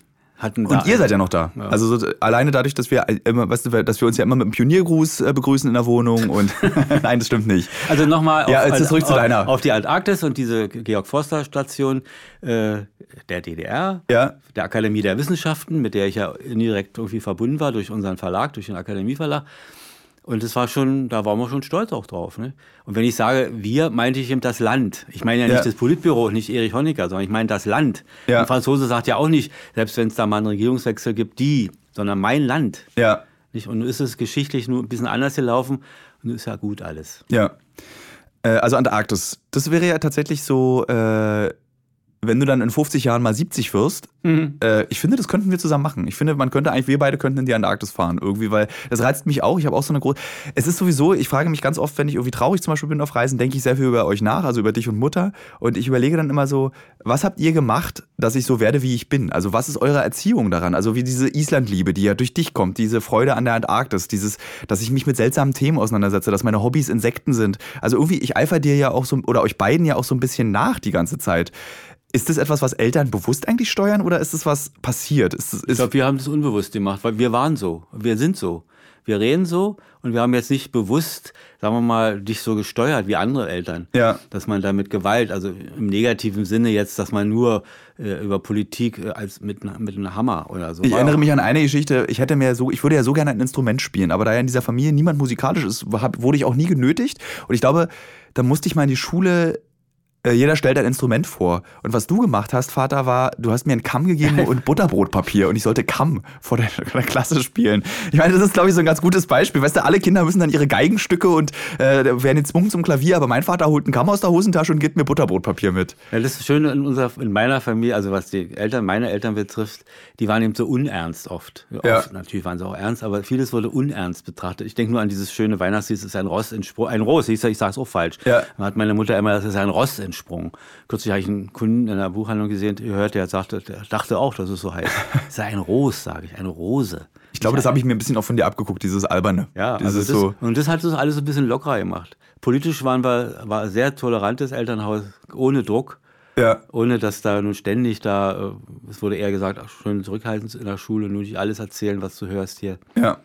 hatten. Und ihr seid ja noch da. Ja. Also so, alleine dadurch, dass wir immer, weißt du, dass wir uns ja immer mit einem Pioniergruß äh, begrüßen in der Wohnung und nein, das stimmt nicht. Also nochmal ja, auf, zurück zu deiner. auf die Antarktis und diese Georg Forster Station äh, der DDR, ja. der Akademie der Wissenschaften, mit der ich ja indirekt irgendwie verbunden war durch unseren Verlag, durch den Akademieverlag. Und das war schon, da waren wir schon stolz auch drauf. Ne? Und wenn ich sage, wir, meinte ich eben das Land. Ich meine ja nicht ja. das Politbüro, nicht Erich Honecker, sondern ich meine das Land. Ja. Ein Franzose sagt ja auch nicht, selbst wenn es da mal einen Regierungswechsel gibt, die, sondern mein Land. Ja. Nicht? Und nun ist es geschichtlich nur ein bisschen anders gelaufen und nun ist ja gut alles. Ja. Äh, also Antarktis, das wäre ja tatsächlich so äh, wenn du dann in 50 Jahren mal 70 wirst, mhm. äh, ich finde, das könnten wir zusammen machen. Ich finde, man könnte eigentlich, wir beide könnten in die Antarktis fahren irgendwie, weil das reizt mich auch. Ich habe auch so eine große. Es ist sowieso, ich frage mich ganz oft, wenn ich irgendwie traurig zum Beispiel bin auf Reisen, denke ich sehr viel über euch nach, also über dich und Mutter. Und ich überlege dann immer so, was habt ihr gemacht, dass ich so werde, wie ich bin? Also was ist eure Erziehung daran? Also wie diese Islandliebe, die ja durch dich kommt, diese Freude an der Antarktis, dieses, dass ich mich mit seltsamen Themen auseinandersetze, dass meine Hobbys Insekten sind. Also irgendwie, ich eifer dir ja auch so, oder euch beiden ja auch so ein bisschen nach die ganze Zeit. Ist das etwas, was Eltern bewusst eigentlich steuern oder ist das was passiert? Ist, ist ich glaube, wir haben das unbewusst gemacht, weil wir waren so, wir sind so. Wir reden so und wir haben jetzt nicht bewusst, sagen wir mal, dich so gesteuert wie andere Eltern. Ja. Dass man da mit Gewalt, also im negativen Sinne jetzt, dass man nur äh, über Politik äh, als mit, mit einem Hammer oder so. Ich erinnere mich an eine Geschichte, ich hätte mir so, ich würde ja so gerne ein Instrument spielen, aber da ja in dieser Familie niemand musikalisch ist, wurde ich auch nie genötigt. Und ich glaube, da musste ich mal in die Schule jeder stellt ein Instrument vor. Und was du gemacht hast, Vater, war, du hast mir einen Kamm gegeben und Butterbrotpapier und ich sollte Kamm vor der, der Klasse spielen. Ich meine, das ist, glaube ich, so ein ganz gutes Beispiel. Weißt du, alle Kinder müssen dann ihre Geigenstücke und äh, werden gezwungen zum Klavier, aber mein Vater holt einen Kamm aus der Hosentasche und gibt mir Butterbrotpapier mit. Ja, das ist schön in, unserer, in meiner Familie, also was die Eltern, meine Eltern betrifft, die waren eben so unernst oft. Ja. Oft, natürlich waren sie auch ernst, aber vieles wurde unernst betrachtet. Ich denke nur an dieses schöne Weihnachtslied, es ist ein Ross in Spruch, ein Ross, ich, ich sage es auch falsch. Ja. Dann hat meine Mutter immer, das ist ein Ross in Sprung. Kürzlich habe ich einen Kunden in einer Buchhandlung gesehen, gehört, der sagte, der dachte auch, dass es so heißt. Es sei ein Ros, sage ich, eine Rose. Ich glaube, das habe ich mir ein bisschen auch von dir abgeguckt, dieses Alberne. Ja, dieses also das, so und das hat das alles ein bisschen lockerer gemacht. Politisch waren wir, war ein sehr tolerantes Elternhaus, ohne Druck. Ja. Ohne dass da nun ständig da, äh, es wurde eher gesagt, ach, schön zurückhaltend in der Schule, nur nicht alles erzählen, was du hörst hier. Ja.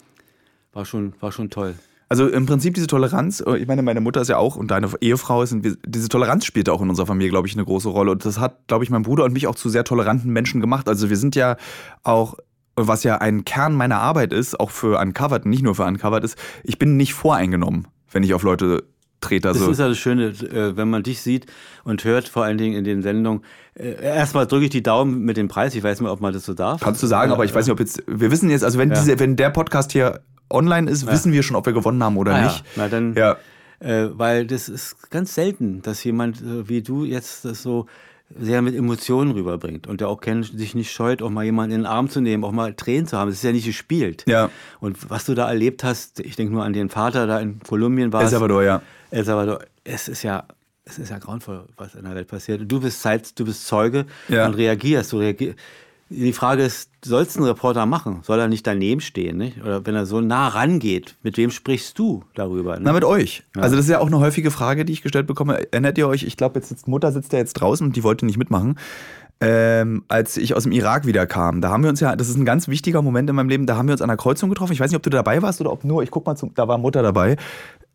War schon, war schon toll. Also im Prinzip diese Toleranz, äh, ich meine, meine Mutter ist ja auch und deine Ehefrau ist, diese Toleranz spielt auch in unserer Familie, glaube ich, eine große Rolle. Und das hat, glaube ich, mein Bruder und mich auch zu sehr toleranten Menschen gemacht. Also wir sind ja auch, was ja ein Kern meiner Arbeit ist, auch für Uncovered, nicht nur für Uncovered ist, ich bin nicht voreingenommen, wenn ich auf Leute trete. Also das ist ja das Schöne, äh, wenn man dich sieht und hört, vor allen Dingen in den Sendungen. Äh, erstmal drücke ich die Daumen mit dem Preis. Ich weiß nicht, ob man das so darf. Kannst du sagen, aber ich weiß nicht, ob jetzt. Wir wissen jetzt, also wenn, ja. diese, wenn der Podcast hier online ist, ja. wissen wir schon, ob wir gewonnen haben oder ah, nicht. Ja. Na dann, ja. Äh, weil das ist ganz selten, dass jemand äh, wie du jetzt das so sehr mit Emotionen rüberbringt und der auch sich nicht scheut, auch mal jemanden in den Arm zu nehmen, auch mal Tränen zu haben. Das ist ja nicht gespielt. Ja. Und was du da erlebt hast, ich denke nur an den Vater da in Kolumbien war. El Salvador, ja. El Salvador. Es ist ja, es ist ja grauenvoll, was in der Welt passiert. Du bist Zeit, du bist Zeuge ja. und reagierst. Du reagierst die Frage ist, sollst du einen Reporter machen? Soll er nicht daneben stehen? Nicht? Oder wenn er so nah rangeht, mit wem sprichst du darüber? Ne? Na, mit euch. Ja. Also das ist ja auch eine häufige Frage, die ich gestellt bekomme. Erinnert ihr euch, ich glaube, jetzt sitzt Mutter sitzt ja jetzt draußen und die wollte nicht mitmachen. ähm, als ich aus dem Irak wiederkam. Da haben wir uns ja, das ist ein ganz wichtiger Moment in meinem Leben, da haben wir uns an der Kreuzung getroffen. Ich weiß nicht, ob du dabei warst oder ob nur, ich guck mal, zum, da war Mutter dabei.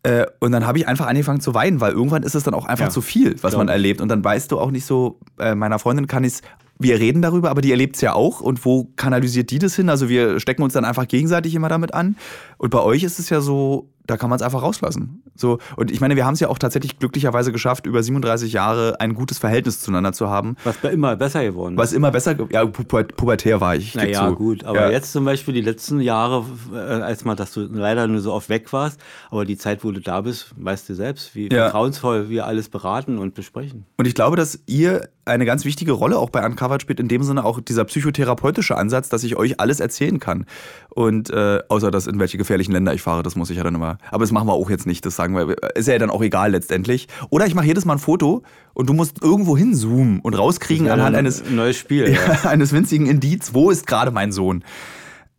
Äh, und dann habe ich einfach angefangen zu weinen, weil irgendwann ist es dann auch einfach Ja. zu viel, was man erlebt. Und dann weißt du auch nicht so, äh, meiner Freundin kann ich wir reden darüber, aber die erlebt es ja auch. Und wo kanalisiert die das hin? Also wir stecken uns dann einfach gegenseitig immer damit an. Und bei euch ist es ja so, da kann man es einfach rauslassen. So, und ich meine, wir haben es ja auch tatsächlich glücklicherweise geschafft, über 37 Jahre ein gutes Verhältnis zueinander zu haben. Was immer besser geworden ist. Was immer besser, ja, pu pu- pubertär war ich. Naja, zu. gut, aber ja. jetzt zum Beispiel die letzten Jahre, äh, als mal, dass du leider nur so oft weg warst, aber die Zeit, wo du da bist, weißt du selbst, wie Ja. vertrauensvoll wir alles beraten und besprechen. Und ich glaube, dass ihr eine ganz wichtige Rolle auch bei Uncovered spielt, in dem Sinne auch dieser psychotherapeutische Ansatz, dass ich euch alles erzählen kann. Und äh, außer das, in welche gefährlichen Länder ich fahre, das muss ich ja dann immer. Aber das machen wir auch jetzt nicht, das sagen wir. Ist ja dann auch egal letztendlich. Oder ich mache jedes Mal ein Foto und du musst irgendwo hinzoomen und rauskriegen Ja, anhand eines, ein neues Spiel. Ja. eines winzigen Indiz, wo ist gerade mein Sohn.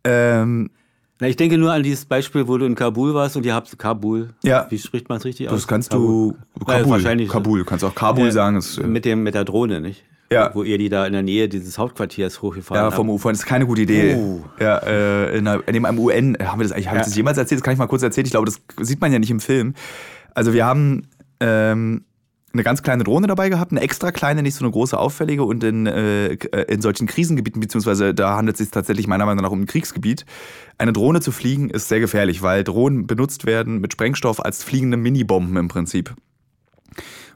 Ähm, Na, ich denke nur an dieses Beispiel, wo du in Kabul warst und ihr habt Kabul. Ja. Wie spricht man es richtig aus? das kannst du. Kabul. Kabul, wahrscheinlich. Kabul, du kannst auch Kabul Äh, sagen. Ist, äh, Mit, dem, mit der Drohne, nicht? Ja. Wo ihr die da in der Nähe dieses Hauptquartiers hochgefahren Ja, habt. vom Ufer. Das ist keine gute Idee. Oh. Ja, äh, in, einer, in einem UN, haben wir das eigentlich, habe ich Ja. das jemals erzählt? Das kann ich mal kurz erzählen. Ich glaube, das sieht man ja nicht im Film. Also wir haben ähm, eine ganz kleine Drohne dabei gehabt, eine extra kleine, nicht so eine große auffällige und in, äh, in solchen Krisengebieten, beziehungsweise da handelt es sich tatsächlich meiner Meinung nach um ein Kriegsgebiet. Eine Drohne zu fliegen ist sehr gefährlich, weil Drohnen benutzt werden mit Sprengstoff als fliegende Minibomben im Prinzip.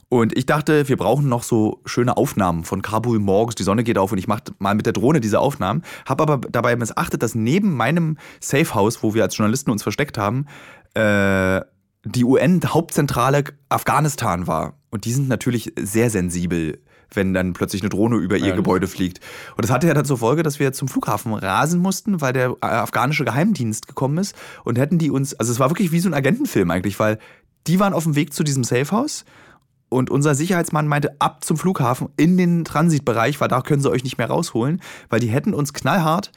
Und ich dachte, wir brauchen noch so schöne Aufnahmen von Kabul morgens. Die Sonne geht auf und ich mache mal mit der Drohne diese Aufnahmen. Habe aber dabei missachtet, dass neben meinem Safehouse, wo wir als Journalisten uns versteckt haben, äh, die UN-Hauptzentrale Afghanistan war. Und die sind natürlich sehr sensibel, wenn dann plötzlich eine Drohne über ihr Ja, Gebäude fliegt. Und das hatte ja dann zur Folge, dass wir zum Flughafen rasen mussten, weil der äh, afghanische Geheimdienst gekommen ist. Und hätten die uns, also es war wirklich wie so ein Agentenfilm eigentlich, weil die waren auf dem Weg zu diesem Safehouse und unser Sicherheitsmann meinte, ab zum Flughafen in den Transitbereich, weil da können sie euch nicht mehr rausholen, weil die hätten uns knallhart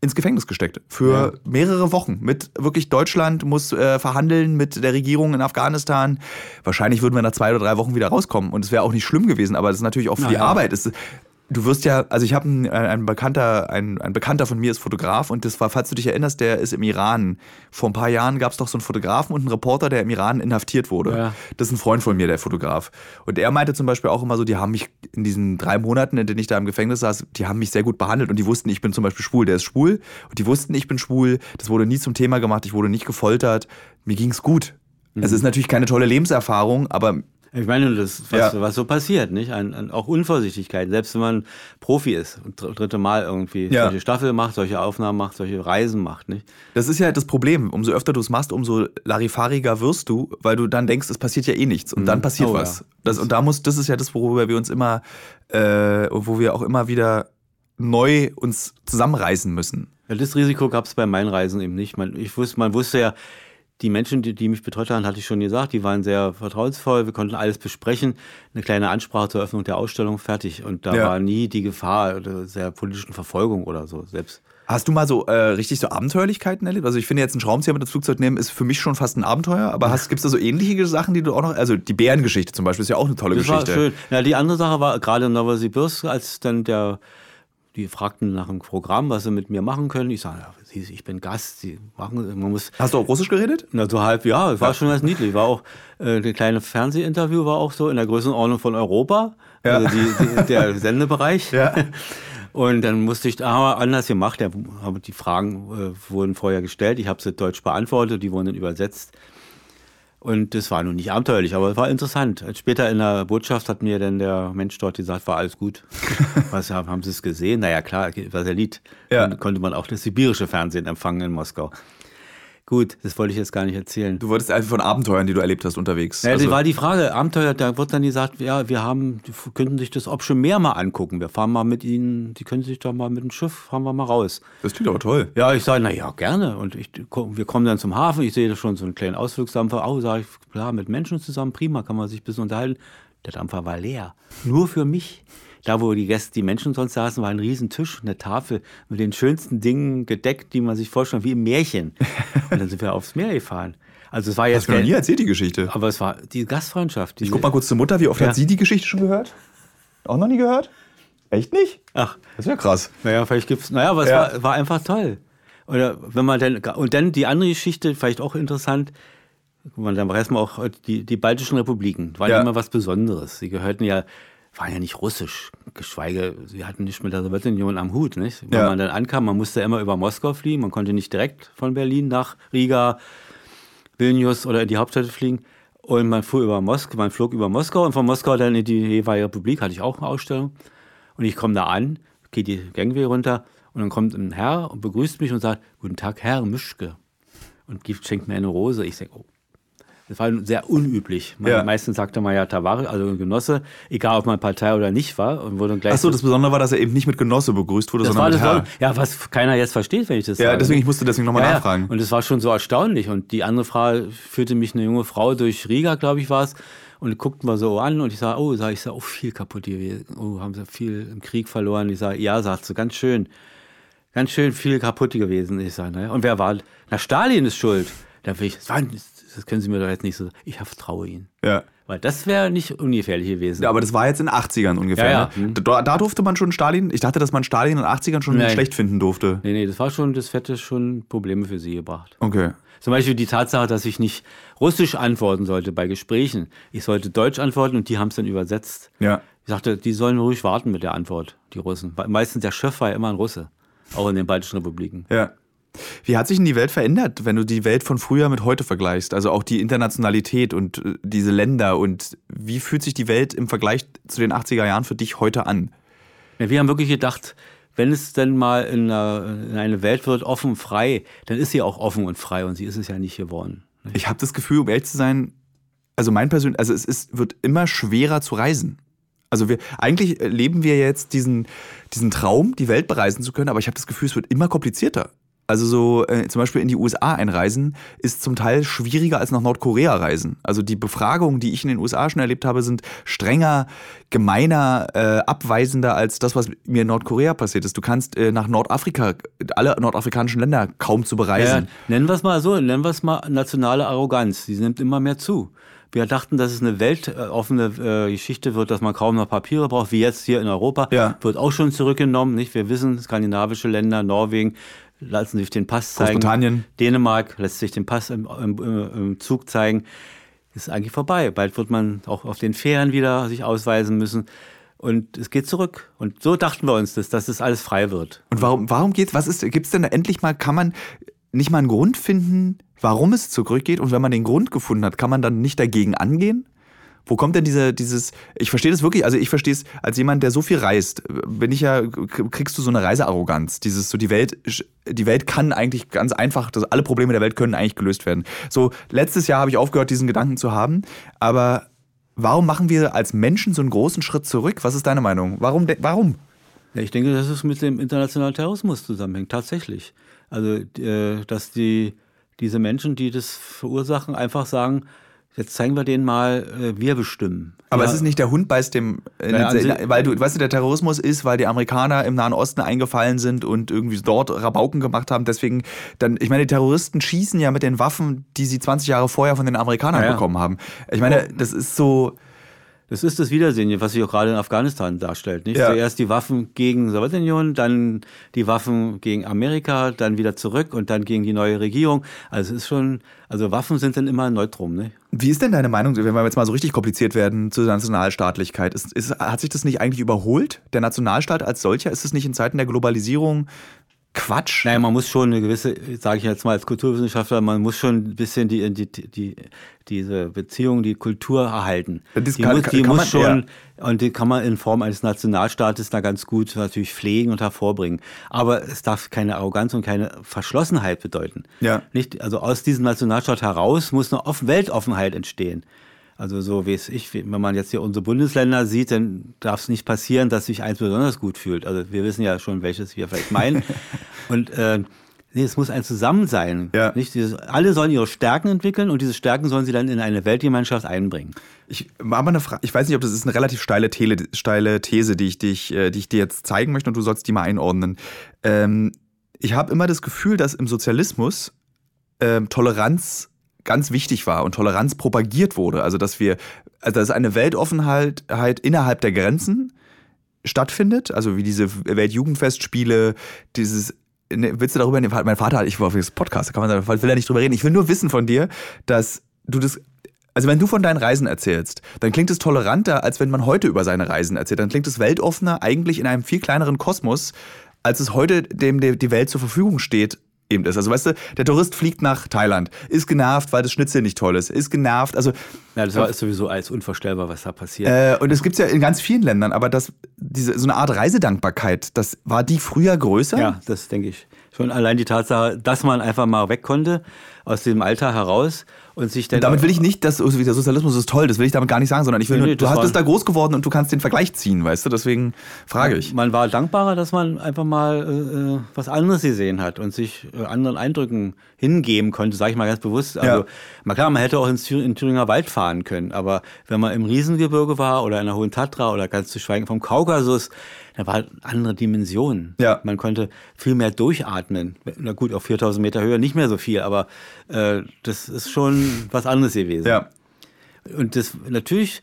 ins Gefängnis gesteckt. Für mehrere Wochen. Mit wirklich Deutschland muss äh, verhandeln mit der Regierung in Afghanistan. Wahrscheinlich würden wir nach zwei oder drei Wochen wieder rauskommen. Und es wäre auch nicht schlimm gewesen, aber das ist natürlich auch für die Naja. Arbeit. Es, du wirst ja, also ich habe ein, ein Bekannter, ein, ein Bekannter von mir ist Fotograf und das war, falls du dich erinnerst, der ist im Iran. Vor ein paar Jahren gab es doch so einen Fotografen und einen Reporter, der im Iran inhaftiert wurde. Ja. Das ist ein Freund von mir, der Fotograf. Und er meinte zum Beispiel auch immer so, die haben mich in diesen drei Monaten, in denen ich da im Gefängnis saß, die haben mich sehr gut behandelt und die wussten, ich bin zum Beispiel schwul. Der ist schwul und die wussten, ich bin schwul. Das wurde nie zum Thema gemacht, ich wurde nicht gefoltert. Mir ging's gut. Es ist natürlich keine tolle Lebenserfahrung, aber Ich meine, das, was, Ja. was so passiert, nicht? An, an, auch Unvorsichtigkeit, selbst wenn man Profi ist und dr- dritte Mal irgendwie Ja. solche Staffel macht, solche Aufnahmen macht, solche Reisen macht, nicht? das ist ja das Problem. Umso öfter du es machst, umso larifariger wirst du, weil du dann denkst, es passiert ja eh nichts und dann passiert Oh, was. ja. Das, und da muss, das ist ja das, worüber wir uns immer, äh, wo wir auch immer wieder neu uns zusammenreißen müssen. Ja, das Risiko gab es bei meinen Reisen eben nicht. Man, ich wusste, man wusste ja, die Menschen, die, die mich betreut haben, hatte ich schon gesagt, die waren sehr vertrauensvoll. Wir konnten alles besprechen. Eine kleine Ansprache zur Eröffnung der Ausstellung fertig. Und da Ja. war nie die Gefahr der politischen Verfolgung oder so. Selbst Hast du mal so äh, richtig so Abenteuerlichkeiten erlebt? Also ich finde jetzt ein Schraubenzieher mit ins Flugzeug nehmen ist für mich schon fast ein Abenteuer, aber gibt es da so ähnliche Sachen, die du auch noch, also die Bärengeschichte zum Beispiel ist ja auch eine tolle Das war Geschichte. schön. Ja, die andere Sache war gerade in Novosibirsk, als dann der, die fragten nach einem Programm, was sie mit mir machen können. Ich sage, ja, Sie- ich bin Gast, Sie machen, man muss Hast du auch Russisch geredet? Na, so halb, ja, es war schon ganz niedlich. War auch, äh, eine kleine Fernsehinterview war auch so in der Größenordnung von Europa. Ja. Also die, die, der Sendebereich. Ja. Und dann musste ich, aber anders gemacht, die Fragen äh, wurden vorher gestellt. Ich habe sie deutsch beantwortet, die wurden dann übersetzt. Und das war nun nicht abenteuerlich, aber es war interessant. Später in der Botschaft hat mir dann der Mensch dort gesagt, war alles gut. Was haben, haben Sie es gesehen? Naja, klar, Lied. Ja. Dann konnte man auch das sibirische Fernsehen empfangen in Moskau. Gut, das wollte ich jetzt gar nicht erzählen. Du wolltest einfach von Abenteuern, die du erlebt hast, unterwegs. Ja, also, die war die Frage, Abenteuer, da wird dann gesagt, ja, wir haben, die könnten sich das Option mehr mal angucken. Wir fahren mal mit Ihnen, die können sich doch mal mit dem Schiff, fahren wir mal raus. das klingt aber toll. Ja, ich sage, na ja, gerne. Und ich, wir kommen dann zum Hafen, ich sehe da schon so einen kleinen Ausflugsdampfer. Oh, sage ich, klar, mit Menschen zusammen, prima, kann man sich ein bisschen unterhalten. Der Dampfer war leer. Nur für mich. Da, wo die Gäste, die Menschen sonst saßen, war ein riesen Tisch, eine Tafel mit den schönsten Dingen gedeckt, die man sich vorstellt, wie im Märchen. Und dann sind wir aufs Meer gefahren. Also es war Hast jetzt du mir noch nie erzählt, die Geschichte. aber es war die Gastfreundschaft. Ich guck mal kurz zur Mutter, wie oft Ja. hat sie die Geschichte schon gehört? Auch noch nie gehört? Echt nicht? Ach, Das wäre krass. naja, vielleicht gibt's, naja, aber es Ja. war, war einfach toll. Oder wenn man dann, und dann die andere Geschichte, vielleicht auch interessant, man, dann weiß man auch, die, die baltischen Republiken waren Ja. immer was Besonderes. Sie gehörten ja, waren ja nicht russisch, geschweige, sie hatten nicht mit der Sowjetunion am Hut. Nicht? Wenn Ja. man dann ankam, man musste immer über Moskau fliegen, man konnte nicht direkt von Berlin nach Riga, Vilnius oder in die Hauptstadt fliegen. Und man fuhr über Moskau, man flog über Moskau und von Moskau dann in die jeweilige Republik, hatte ich auch eine Ausstellung. Und ich komme da an, gehe die Gangway runter und dann kommt ein Herr und begrüßt mich und sagt, guten Tag, Herr Mischke. Und gibt, schenkt mir eine Rose. Ich denke, oh. Das war sehr unüblich. Man, Ja. Meistens sagte man ja Tavare, also ein Genosse, egal ob man Partei oder nicht war. Und wurde gleich Achso, das Besondere war, dass er eben nicht mit Genosse begrüßt wurde, das sondern mit Herr. ja, was keiner jetzt versteht, wenn ich das Ja, sage. deswegen, ich musste deswegen nochmal Ja, ja. nachfragen. Und es war schon so erstaunlich. Und die andere Frage führte mich eine junge Frau durch Riga, glaube ich, war es. Und die guckten mal so an und ich sage, oh, sag ich, sag, oh, viel kaputt gewesen. Oh, haben sie viel im Krieg verloren. Ich sage, ja, sagt sie, ganz schön. Ganz schön viel kaputt gewesen. Ich sage, naja. Und wer war? Na, Stalin ist schuld. Da will ich, das, war, das können Sie mir doch jetzt nicht so. Ich vertraue Ihnen. Ja. Weil das wäre nicht ungefährlich gewesen. Ja, aber das war jetzt in den 80ern ungefähr. Ja, ja. Ne? Da, da durfte man schon Stalin, ich dachte, dass man Stalin in den 80ern schon Nein. schlecht finden durfte. Nee, nee, das war schon, das hätte schon Probleme für sie gebracht. Okay. Zum Beispiel die Tatsache, dass ich nicht Russisch antworten sollte bei Gesprächen. Ich sollte Deutsch antworten und die haben es dann übersetzt. Ja. Ich sagte, die sollen ruhig warten mit der Antwort, die Russen. Weil Meistens der Chef war ja immer ein Russe, auch in den baltischen Republiken. Ja. Wie hat sich denn die Welt verändert, wenn du die Welt von früher mit heute vergleichst? Also auch die Internationalität und äh, diese Länder und wie fühlt sich die Welt im Vergleich zu den 80er Jahren für dich heute an? Ja, wir haben wirklich gedacht, wenn es denn mal in eine, in eine Welt wird, offen, frei, dann ist sie auch offen und frei und sie ist es ja nicht geworden. Ich habe das Gefühl, um ehrlich zu sein, also mein persönlich, also es ist, wird immer schwerer zu reisen. Also wir, eigentlich leben wir jetzt diesen, diesen Traum, die Welt bereisen zu können, aber ich habe das Gefühl, es wird immer komplizierter. Also so äh, zum Beispiel in die USA einreisen ist zum Teil schwieriger als nach Nordkorea reisen. Also die Befragungen, die ich in den USA schon erlebt habe, sind strenger, gemeiner, äh, abweisender als das, was mir in Nordkorea passiert ist. Du kannst äh, nach Nordafrika, alle nordafrikanischen Länder kaum zu bereisen. Ja, nennen wir es mal so, nennen wir es mal nationale Arroganz. Die nimmt immer mehr zu. Wir dachten, dass es eine weltoffene äh, Geschichte wird, dass man kaum noch Papiere braucht, wie jetzt hier in Europa. Ja. Wird auch schon zurückgenommen. Nicht? Wir wissen, skandinavische Länder, Norwegen, lassen sich den Pass zeigen. Großbritannien. Dänemark lässt sich den Pass im, im, im, Zug zeigen. Ist eigentlich vorbei. Bald wird man auch auf den Fähren wieder sich ausweisen müssen. Und es geht zurück. Und so dachten wir uns, dass, dass das alles frei wird. Und warum, warum geht's? Was ist, gibt's denn da endlich mal, kann man nicht mal einen Grund finden, warum es zurückgeht? Und wenn man den Grund gefunden hat, kann man dann nicht dagegen angehen? Wo kommt denn diese, dieses, ich verstehe das wirklich, also ich verstehe es als jemand, der so viel reist, bin ich ja, kriegst du so eine Reisearroganz, dieses, so die Welt, die Welt kann eigentlich ganz einfach, das, alle Probleme der Welt können eigentlich gelöst werden. So, letztes Jahr habe ich aufgehört, diesen Gedanken zu haben, aber warum machen wir als Menschen so einen großen Schritt zurück? Was ist deine Meinung? Warum, warum? Ich denke, dass es mit dem internationalen Terrorismus zusammenhängt, tatsächlich. Also, äh, dass die, diese Menschen, die das verursachen, einfach sagen, jetzt zeigen wir denen mal, äh, wir bestimmen. Aber ja, es ist nicht der Hund beißt dem, äh, Naja, an sich- weil du, weißt du, der Terrorismus ist, weil die Amerikaner im Nahen Osten eingefallen sind und irgendwie dort Rabauken gemacht haben. Deswegen, dann, ich meine, die Terroristen schießen ja mit den Waffen, die sie 20 Jahre vorher von den Amerikanern Ja, ja. bekommen haben. Ich meine, das ist so, Das ist das Wiedersehen, was sich auch gerade in Afghanistan darstellt. Nicht? Ja. Zuerst die Waffen gegen die Sowjetunion, dann die Waffen gegen Amerika, dann wieder zurück und dann gegen die neue Regierung. Also es ist schon, also Waffen sind dann immer ein Neutrum. Ne? wie ist denn deine Meinung, wenn wir jetzt mal so richtig kompliziert werden zur Nationalstaatlichkeit? Ist, ist, hat sich das nicht eigentlich überholt? Der Nationalstaat als solcher, ist es nicht in Zeiten der Globalisierung Quatsch? Naja, man muss schon eine gewisse, sage ich jetzt mal als Kulturwissenschaftler, man muss schon ein bisschen die, die, die, diese Beziehung, die Kultur erhalten. Das die kann- muss, die kann muss man- schon, und die kann man in Form eines Nationalstaates da ganz gut natürlich pflegen und hervorbringen. Aber es darf keine Arroganz und keine Verschlossenheit bedeuten. Ja. Nicht, also aus diesem Nationalstaat heraus muss eine Offen Weltoffenheit entstehen. Also so wie es ich, wenn man jetzt hier unsere Bundesländer sieht, dann darf es nicht passieren, dass sich eins besonders gut fühlt. Also wir wissen ja schon, welches wir vielleicht meinen. und äh, nee, es muss ein Zusammen sein. Ja. Nicht dieses, alle sollen ihre Stärken entwickeln und diese Stärken sollen sie dann in eine Weltgemeinschaft einbringen. Ich mal eine Frage. Ich weiß nicht, ob das ist eine relativ steile, Tele, steile These, die ich, dich, äh, die ich dir jetzt zeigen möchte und du sollst die mal einordnen. Ähm, ich habe immer das Gefühl, dass im Sozialismus ähm, Toleranz ganz wichtig war und Toleranz propagiert wurde. Also dass wir, also dass eine Weltoffenheit innerhalb der Grenzen stattfindet, also wie diese Weltjugendfestspiele, dieses ne, willst du darüber, mein Vater, ich war auf das Podcast, da kann man sagen, will er nicht drüber reden. Ich will nur wissen von dir, dass du das also wenn du von deinen Reisen erzählst, dann klingt es toleranter, als wenn man heute über seine Reisen erzählt. Dann klingt es weltoffener, eigentlich in einem viel kleineren Kosmos, als es heute dem die Welt zur Verfügung steht, eben ist. Also weißt du, der Tourist fliegt nach Thailand, ist genervt, weil das Schnitzel nicht toll ist, ist genervt. Also ja, das war ist sowieso alles unvorstellbar, was da passiert. Äh, und es gibt ja in ganz vielen Ländern, aber das, diese, so eine Art Reisedankbarkeit, das war die früher größer? Ja, das denke ich. Schon allein die Tatsache, dass man einfach mal weg konnte aus dem Alter heraus und sich dann. Damit will ich nicht, dass der Sozialismus ist toll, das will ich damit gar nicht sagen, sondern ich will nee, nur, du bist da groß geworden und du kannst den Vergleich ziehen, weißt du, deswegen frage ich. Man war dankbarer, dass man einfach mal äh, was anderes gesehen hat und sich äh, anderen Eindrücken hingeben konnte, sage ich mal ganz bewusst. Also, ja. klar, man hätte auch in Thüringer Wald fahren können, aber wenn man im Riesengebirge war oder in der Hohen Tatra oder ganz zu schweigen vom Kaukasus, da war eine andere Dimension. Ja. Man konnte viel mehr durchatmen. Na gut, auf 4000 Meter Höhe nicht mehr so viel, aber äh, das ist schon was anderes gewesen. Ja. Und das natürlich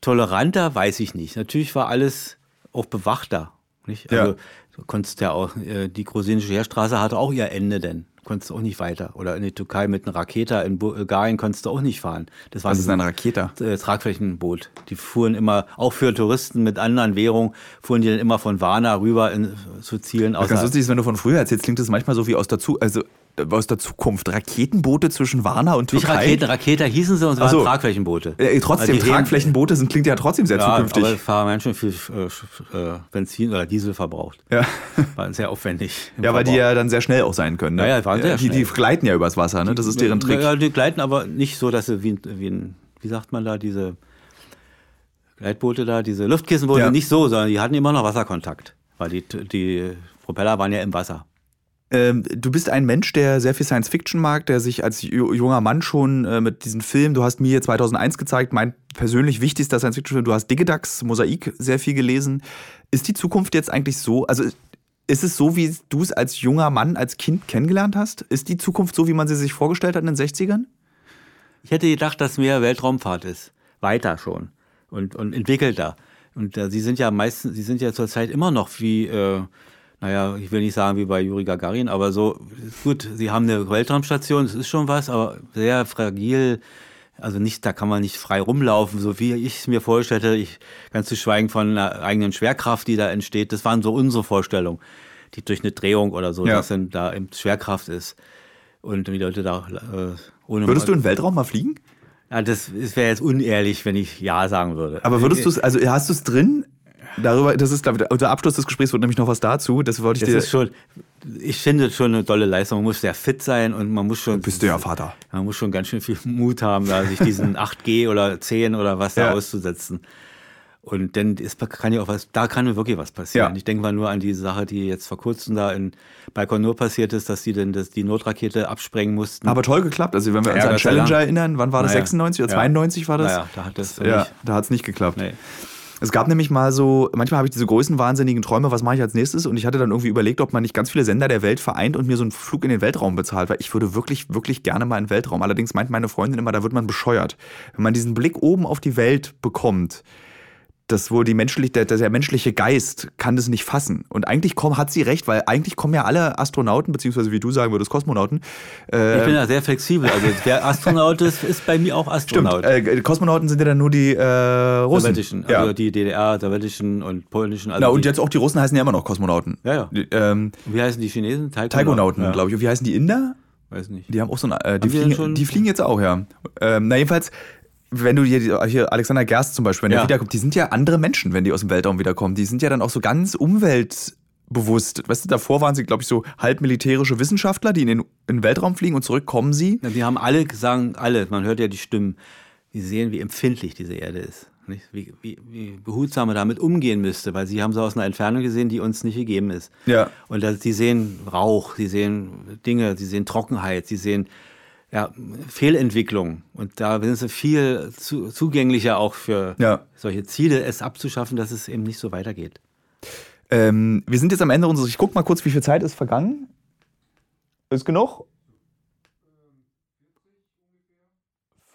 toleranter, weiß ich nicht. Natürlich war alles auch bewachter. Nicht? Also, ja. du konntest ja auch, äh, die grusinische Heerstraße hatte auch ihr Ende denn konntest du auch nicht weiter. Oder in die Türkei mit einer Raketa, in Bulgarien konntest du auch nicht fahren. Das war Was ist eine Raketa? Äh, Tragflächenboot. Die fuhren immer, auch für Touristen mit anderen Währungen, fuhren die dann immer von Varna rüber in, zu Zielen. Was ganz lustig ist, wenn du von früher erzählst, klingt das manchmal so wie aus dazu, also aus der Zukunft. Raketenboote zwischen Warna und Türkei. Nicht Raketen, Raketer hießen sie und es waren so. Tragflächenboote. Äh, trotzdem, also Tragflächenboote sind, klingt ja trotzdem sehr ja, zukünftig. aber fahren Menschen viel äh, äh, Benzin oder Diesel verbraucht. Ja. War sehr aufwendig. Ja, weil die ja dann sehr schnell auch sein können. Ne? Ja, ja, waren sehr die, schnell. Die gleiten ja übers Wasser, ne? das ist deren Trick. Ja, die gleiten aber nicht so, dass sie wie, wie, ein, wie sagt man da, diese Gleitboote da, diese Luftkissenboote, ja. nicht so, sondern die hatten immer noch Wasserkontakt. Weil die, die Propeller waren ja im Wasser. Ähm, du bist ein Mensch, der sehr viel Science Fiction mag, der sich als junger Mann schon äh, mit diesen Filmen, du hast mir 2001 gezeigt, mein persönlich wichtigster Science Fiction Film, du hast Digidax, Mosaik sehr viel gelesen. Ist die Zukunft jetzt eigentlich so, also ist es so, wie du es als junger Mann, als Kind kennengelernt hast? Ist die Zukunft so, wie man sie sich vorgestellt hat in den 60ern? Ich hätte gedacht, dass mehr Weltraumfahrt ist. Weiter schon. Und, und entwickelter. Und äh, sie sind ja meistens, sie sind ja zurzeit immer noch wie, äh, naja, ich will nicht sagen wie bei Juri Gagarin, aber so, gut, sie haben eine Weltraumstation, das ist schon was, aber sehr fragil. Also nicht, da kann man nicht frei rumlaufen, so wie ich es mir vorstelle. Ich ganz zu schweigen von einer eigenen Schwerkraft, die da entsteht. Das waren so unsere Vorstellungen, die durch eine Drehung oder so, ja. dass dann da eben Schwerkraft ist und die Leute da äh, ohne. Würdest du in den Weltraum mal fliegen? Ja, das, das wäre jetzt unehrlich, wenn ich ja sagen würde. Aber würdest du es, also hast du es drin? Darüber, das ist unter Abschluss des Gesprächs wird nämlich noch was dazu. Das wollte ich das dir. schon, ich finde schon eine tolle Leistung. Man muss sehr fit sein und man muss schon. Bist du ja Vater. Man muss schon ganz schön viel Mut haben, da sich diesen 8G oder 10 oder was ja. da auszusetzen. Und denn es kann ja auch was, da kann wirklich was passieren. Ja. Ich denke mal nur an die Sache, die jetzt vor kurzem da in Baikonur passiert ist, dass die denn das, die Notrakete absprengen mussten. Aber toll geklappt. Also wenn wir uns an Challenger erinnern, wann war das? Naja. 96 oder 92 war das? Naja, da hat es ja, da nicht geklappt. Nee. Es gab nämlich mal so, manchmal habe ich diese größenwahnsinnigen Träume, was mache ich als nächstes? Und ich hatte dann irgendwie überlegt, ob man nicht ganz viele Sender der Welt vereint und mir so einen Flug in den Weltraum bezahlt, weil ich würde wirklich, wirklich gerne mal in den Weltraum. Allerdings meint meine Freundin immer, da wird man bescheuert. Wenn man diesen Blick oben auf die Welt bekommt, das wohl die menschlich, der, der menschliche Geist kann das nicht fassen. Und eigentlich komm, hat sie recht, weil eigentlich kommen ja alle Astronauten, beziehungsweise wie du sagen würdest, Kosmonauten. Äh, ich bin ja sehr flexibel. Also wer Astronaut ist, ist bei mir auch Astronaut. Stimmt, äh, Kosmonauten sind ja dann nur die äh, Russen. Sowjetischen, also die DDR, sowjetischen und polnischen. Also Na, und jetzt auch die Russen heißen ja immer noch Kosmonauten. Ja, ja. Die, ähm, wie heißen die Chinesen? Taikonauten, ja. glaube ich. Und wie heißen die Inder? Weiß nicht. Die haben auch so ein, äh, die, fliegen, die, fliegen, jetzt auch, ja. Ähm, na, jedenfalls, wenn du hier, hier Alexander Gerst zum Beispiel, wenn ja. er wiederkommt, die sind ja andere Menschen, wenn die aus dem Weltraum wiederkommen. Die sind ja dann auch so ganz umweltbewusst. Weißt du, davor waren sie, glaube ich, so halb militärische Wissenschaftler, die in den, in den Weltraum fliegen und zurückkommen sie. Ja, die haben alle gesagt, alle, man hört ja die Stimmen, die sehen, wie empfindlich diese Erde ist. Wie, wie, wie, behutsam man damit umgehen müsste, weil sie haben so aus einer Entfernung gesehen, die uns nicht gegeben ist. Ja. Und das, sie sehen Rauch, sie sehen Dinge, sie sehen Trockenheit, sie sehen ja, Fehlentwicklung. Und da sind sie viel zu, zugänglicher auch für ja. solche Ziele, es abzuschaffen, dass es eben nicht so weitergeht. Ähm, wir sind jetzt am Ende unseres. Ich gucke mal kurz, wie viel Zeit ist vergangen. Ist genug?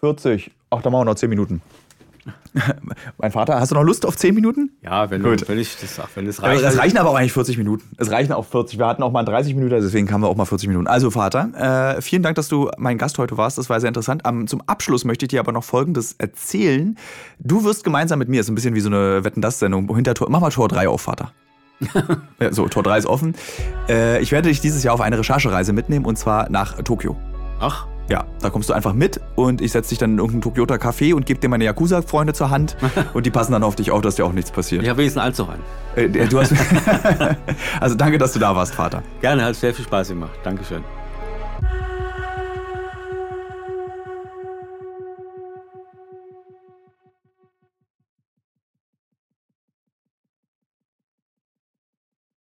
40. Ach, da machen wir noch 10 Minuten. mein Vater, hast du noch Lust auf 10 Minuten? Ja, wenn, Gut. wenn ich das, wenn es Also reicht. es reichen aber auch eigentlich 40 Minuten. Es reichen auch 40. Wir hatten auch mal 30 Minuten, deswegen haben wir auch mal 40 Minuten. Also Vater, äh, vielen Dank, dass du mein Gast heute warst. Das war sehr interessant. Am, zum Abschluss möchte ich dir aber noch Folgendes erzählen. Du wirst gemeinsam mit mir, ist ein bisschen wie so eine Wetten-Das-Sendung, hinter Tor, mach mal Tor 3 auf, Vater. ja, so, Tor 3 ist offen. Äh, ich werde dich dieses Jahr auf eine Recherchereise mitnehmen und zwar nach Tokio. Ach, Ja, da kommst du einfach mit und ich setze dich dann in irgendein Tokyota Café und gebe dir meine Yakuza-Freunde zur Hand und die passen dann auf dich auf, dass dir auch nichts passiert. ich habe wenigstens einen Anzug an. Äh, du hast also danke, dass du da warst, Vater. Gerne, hat sehr viel Spaß gemacht. Dankeschön.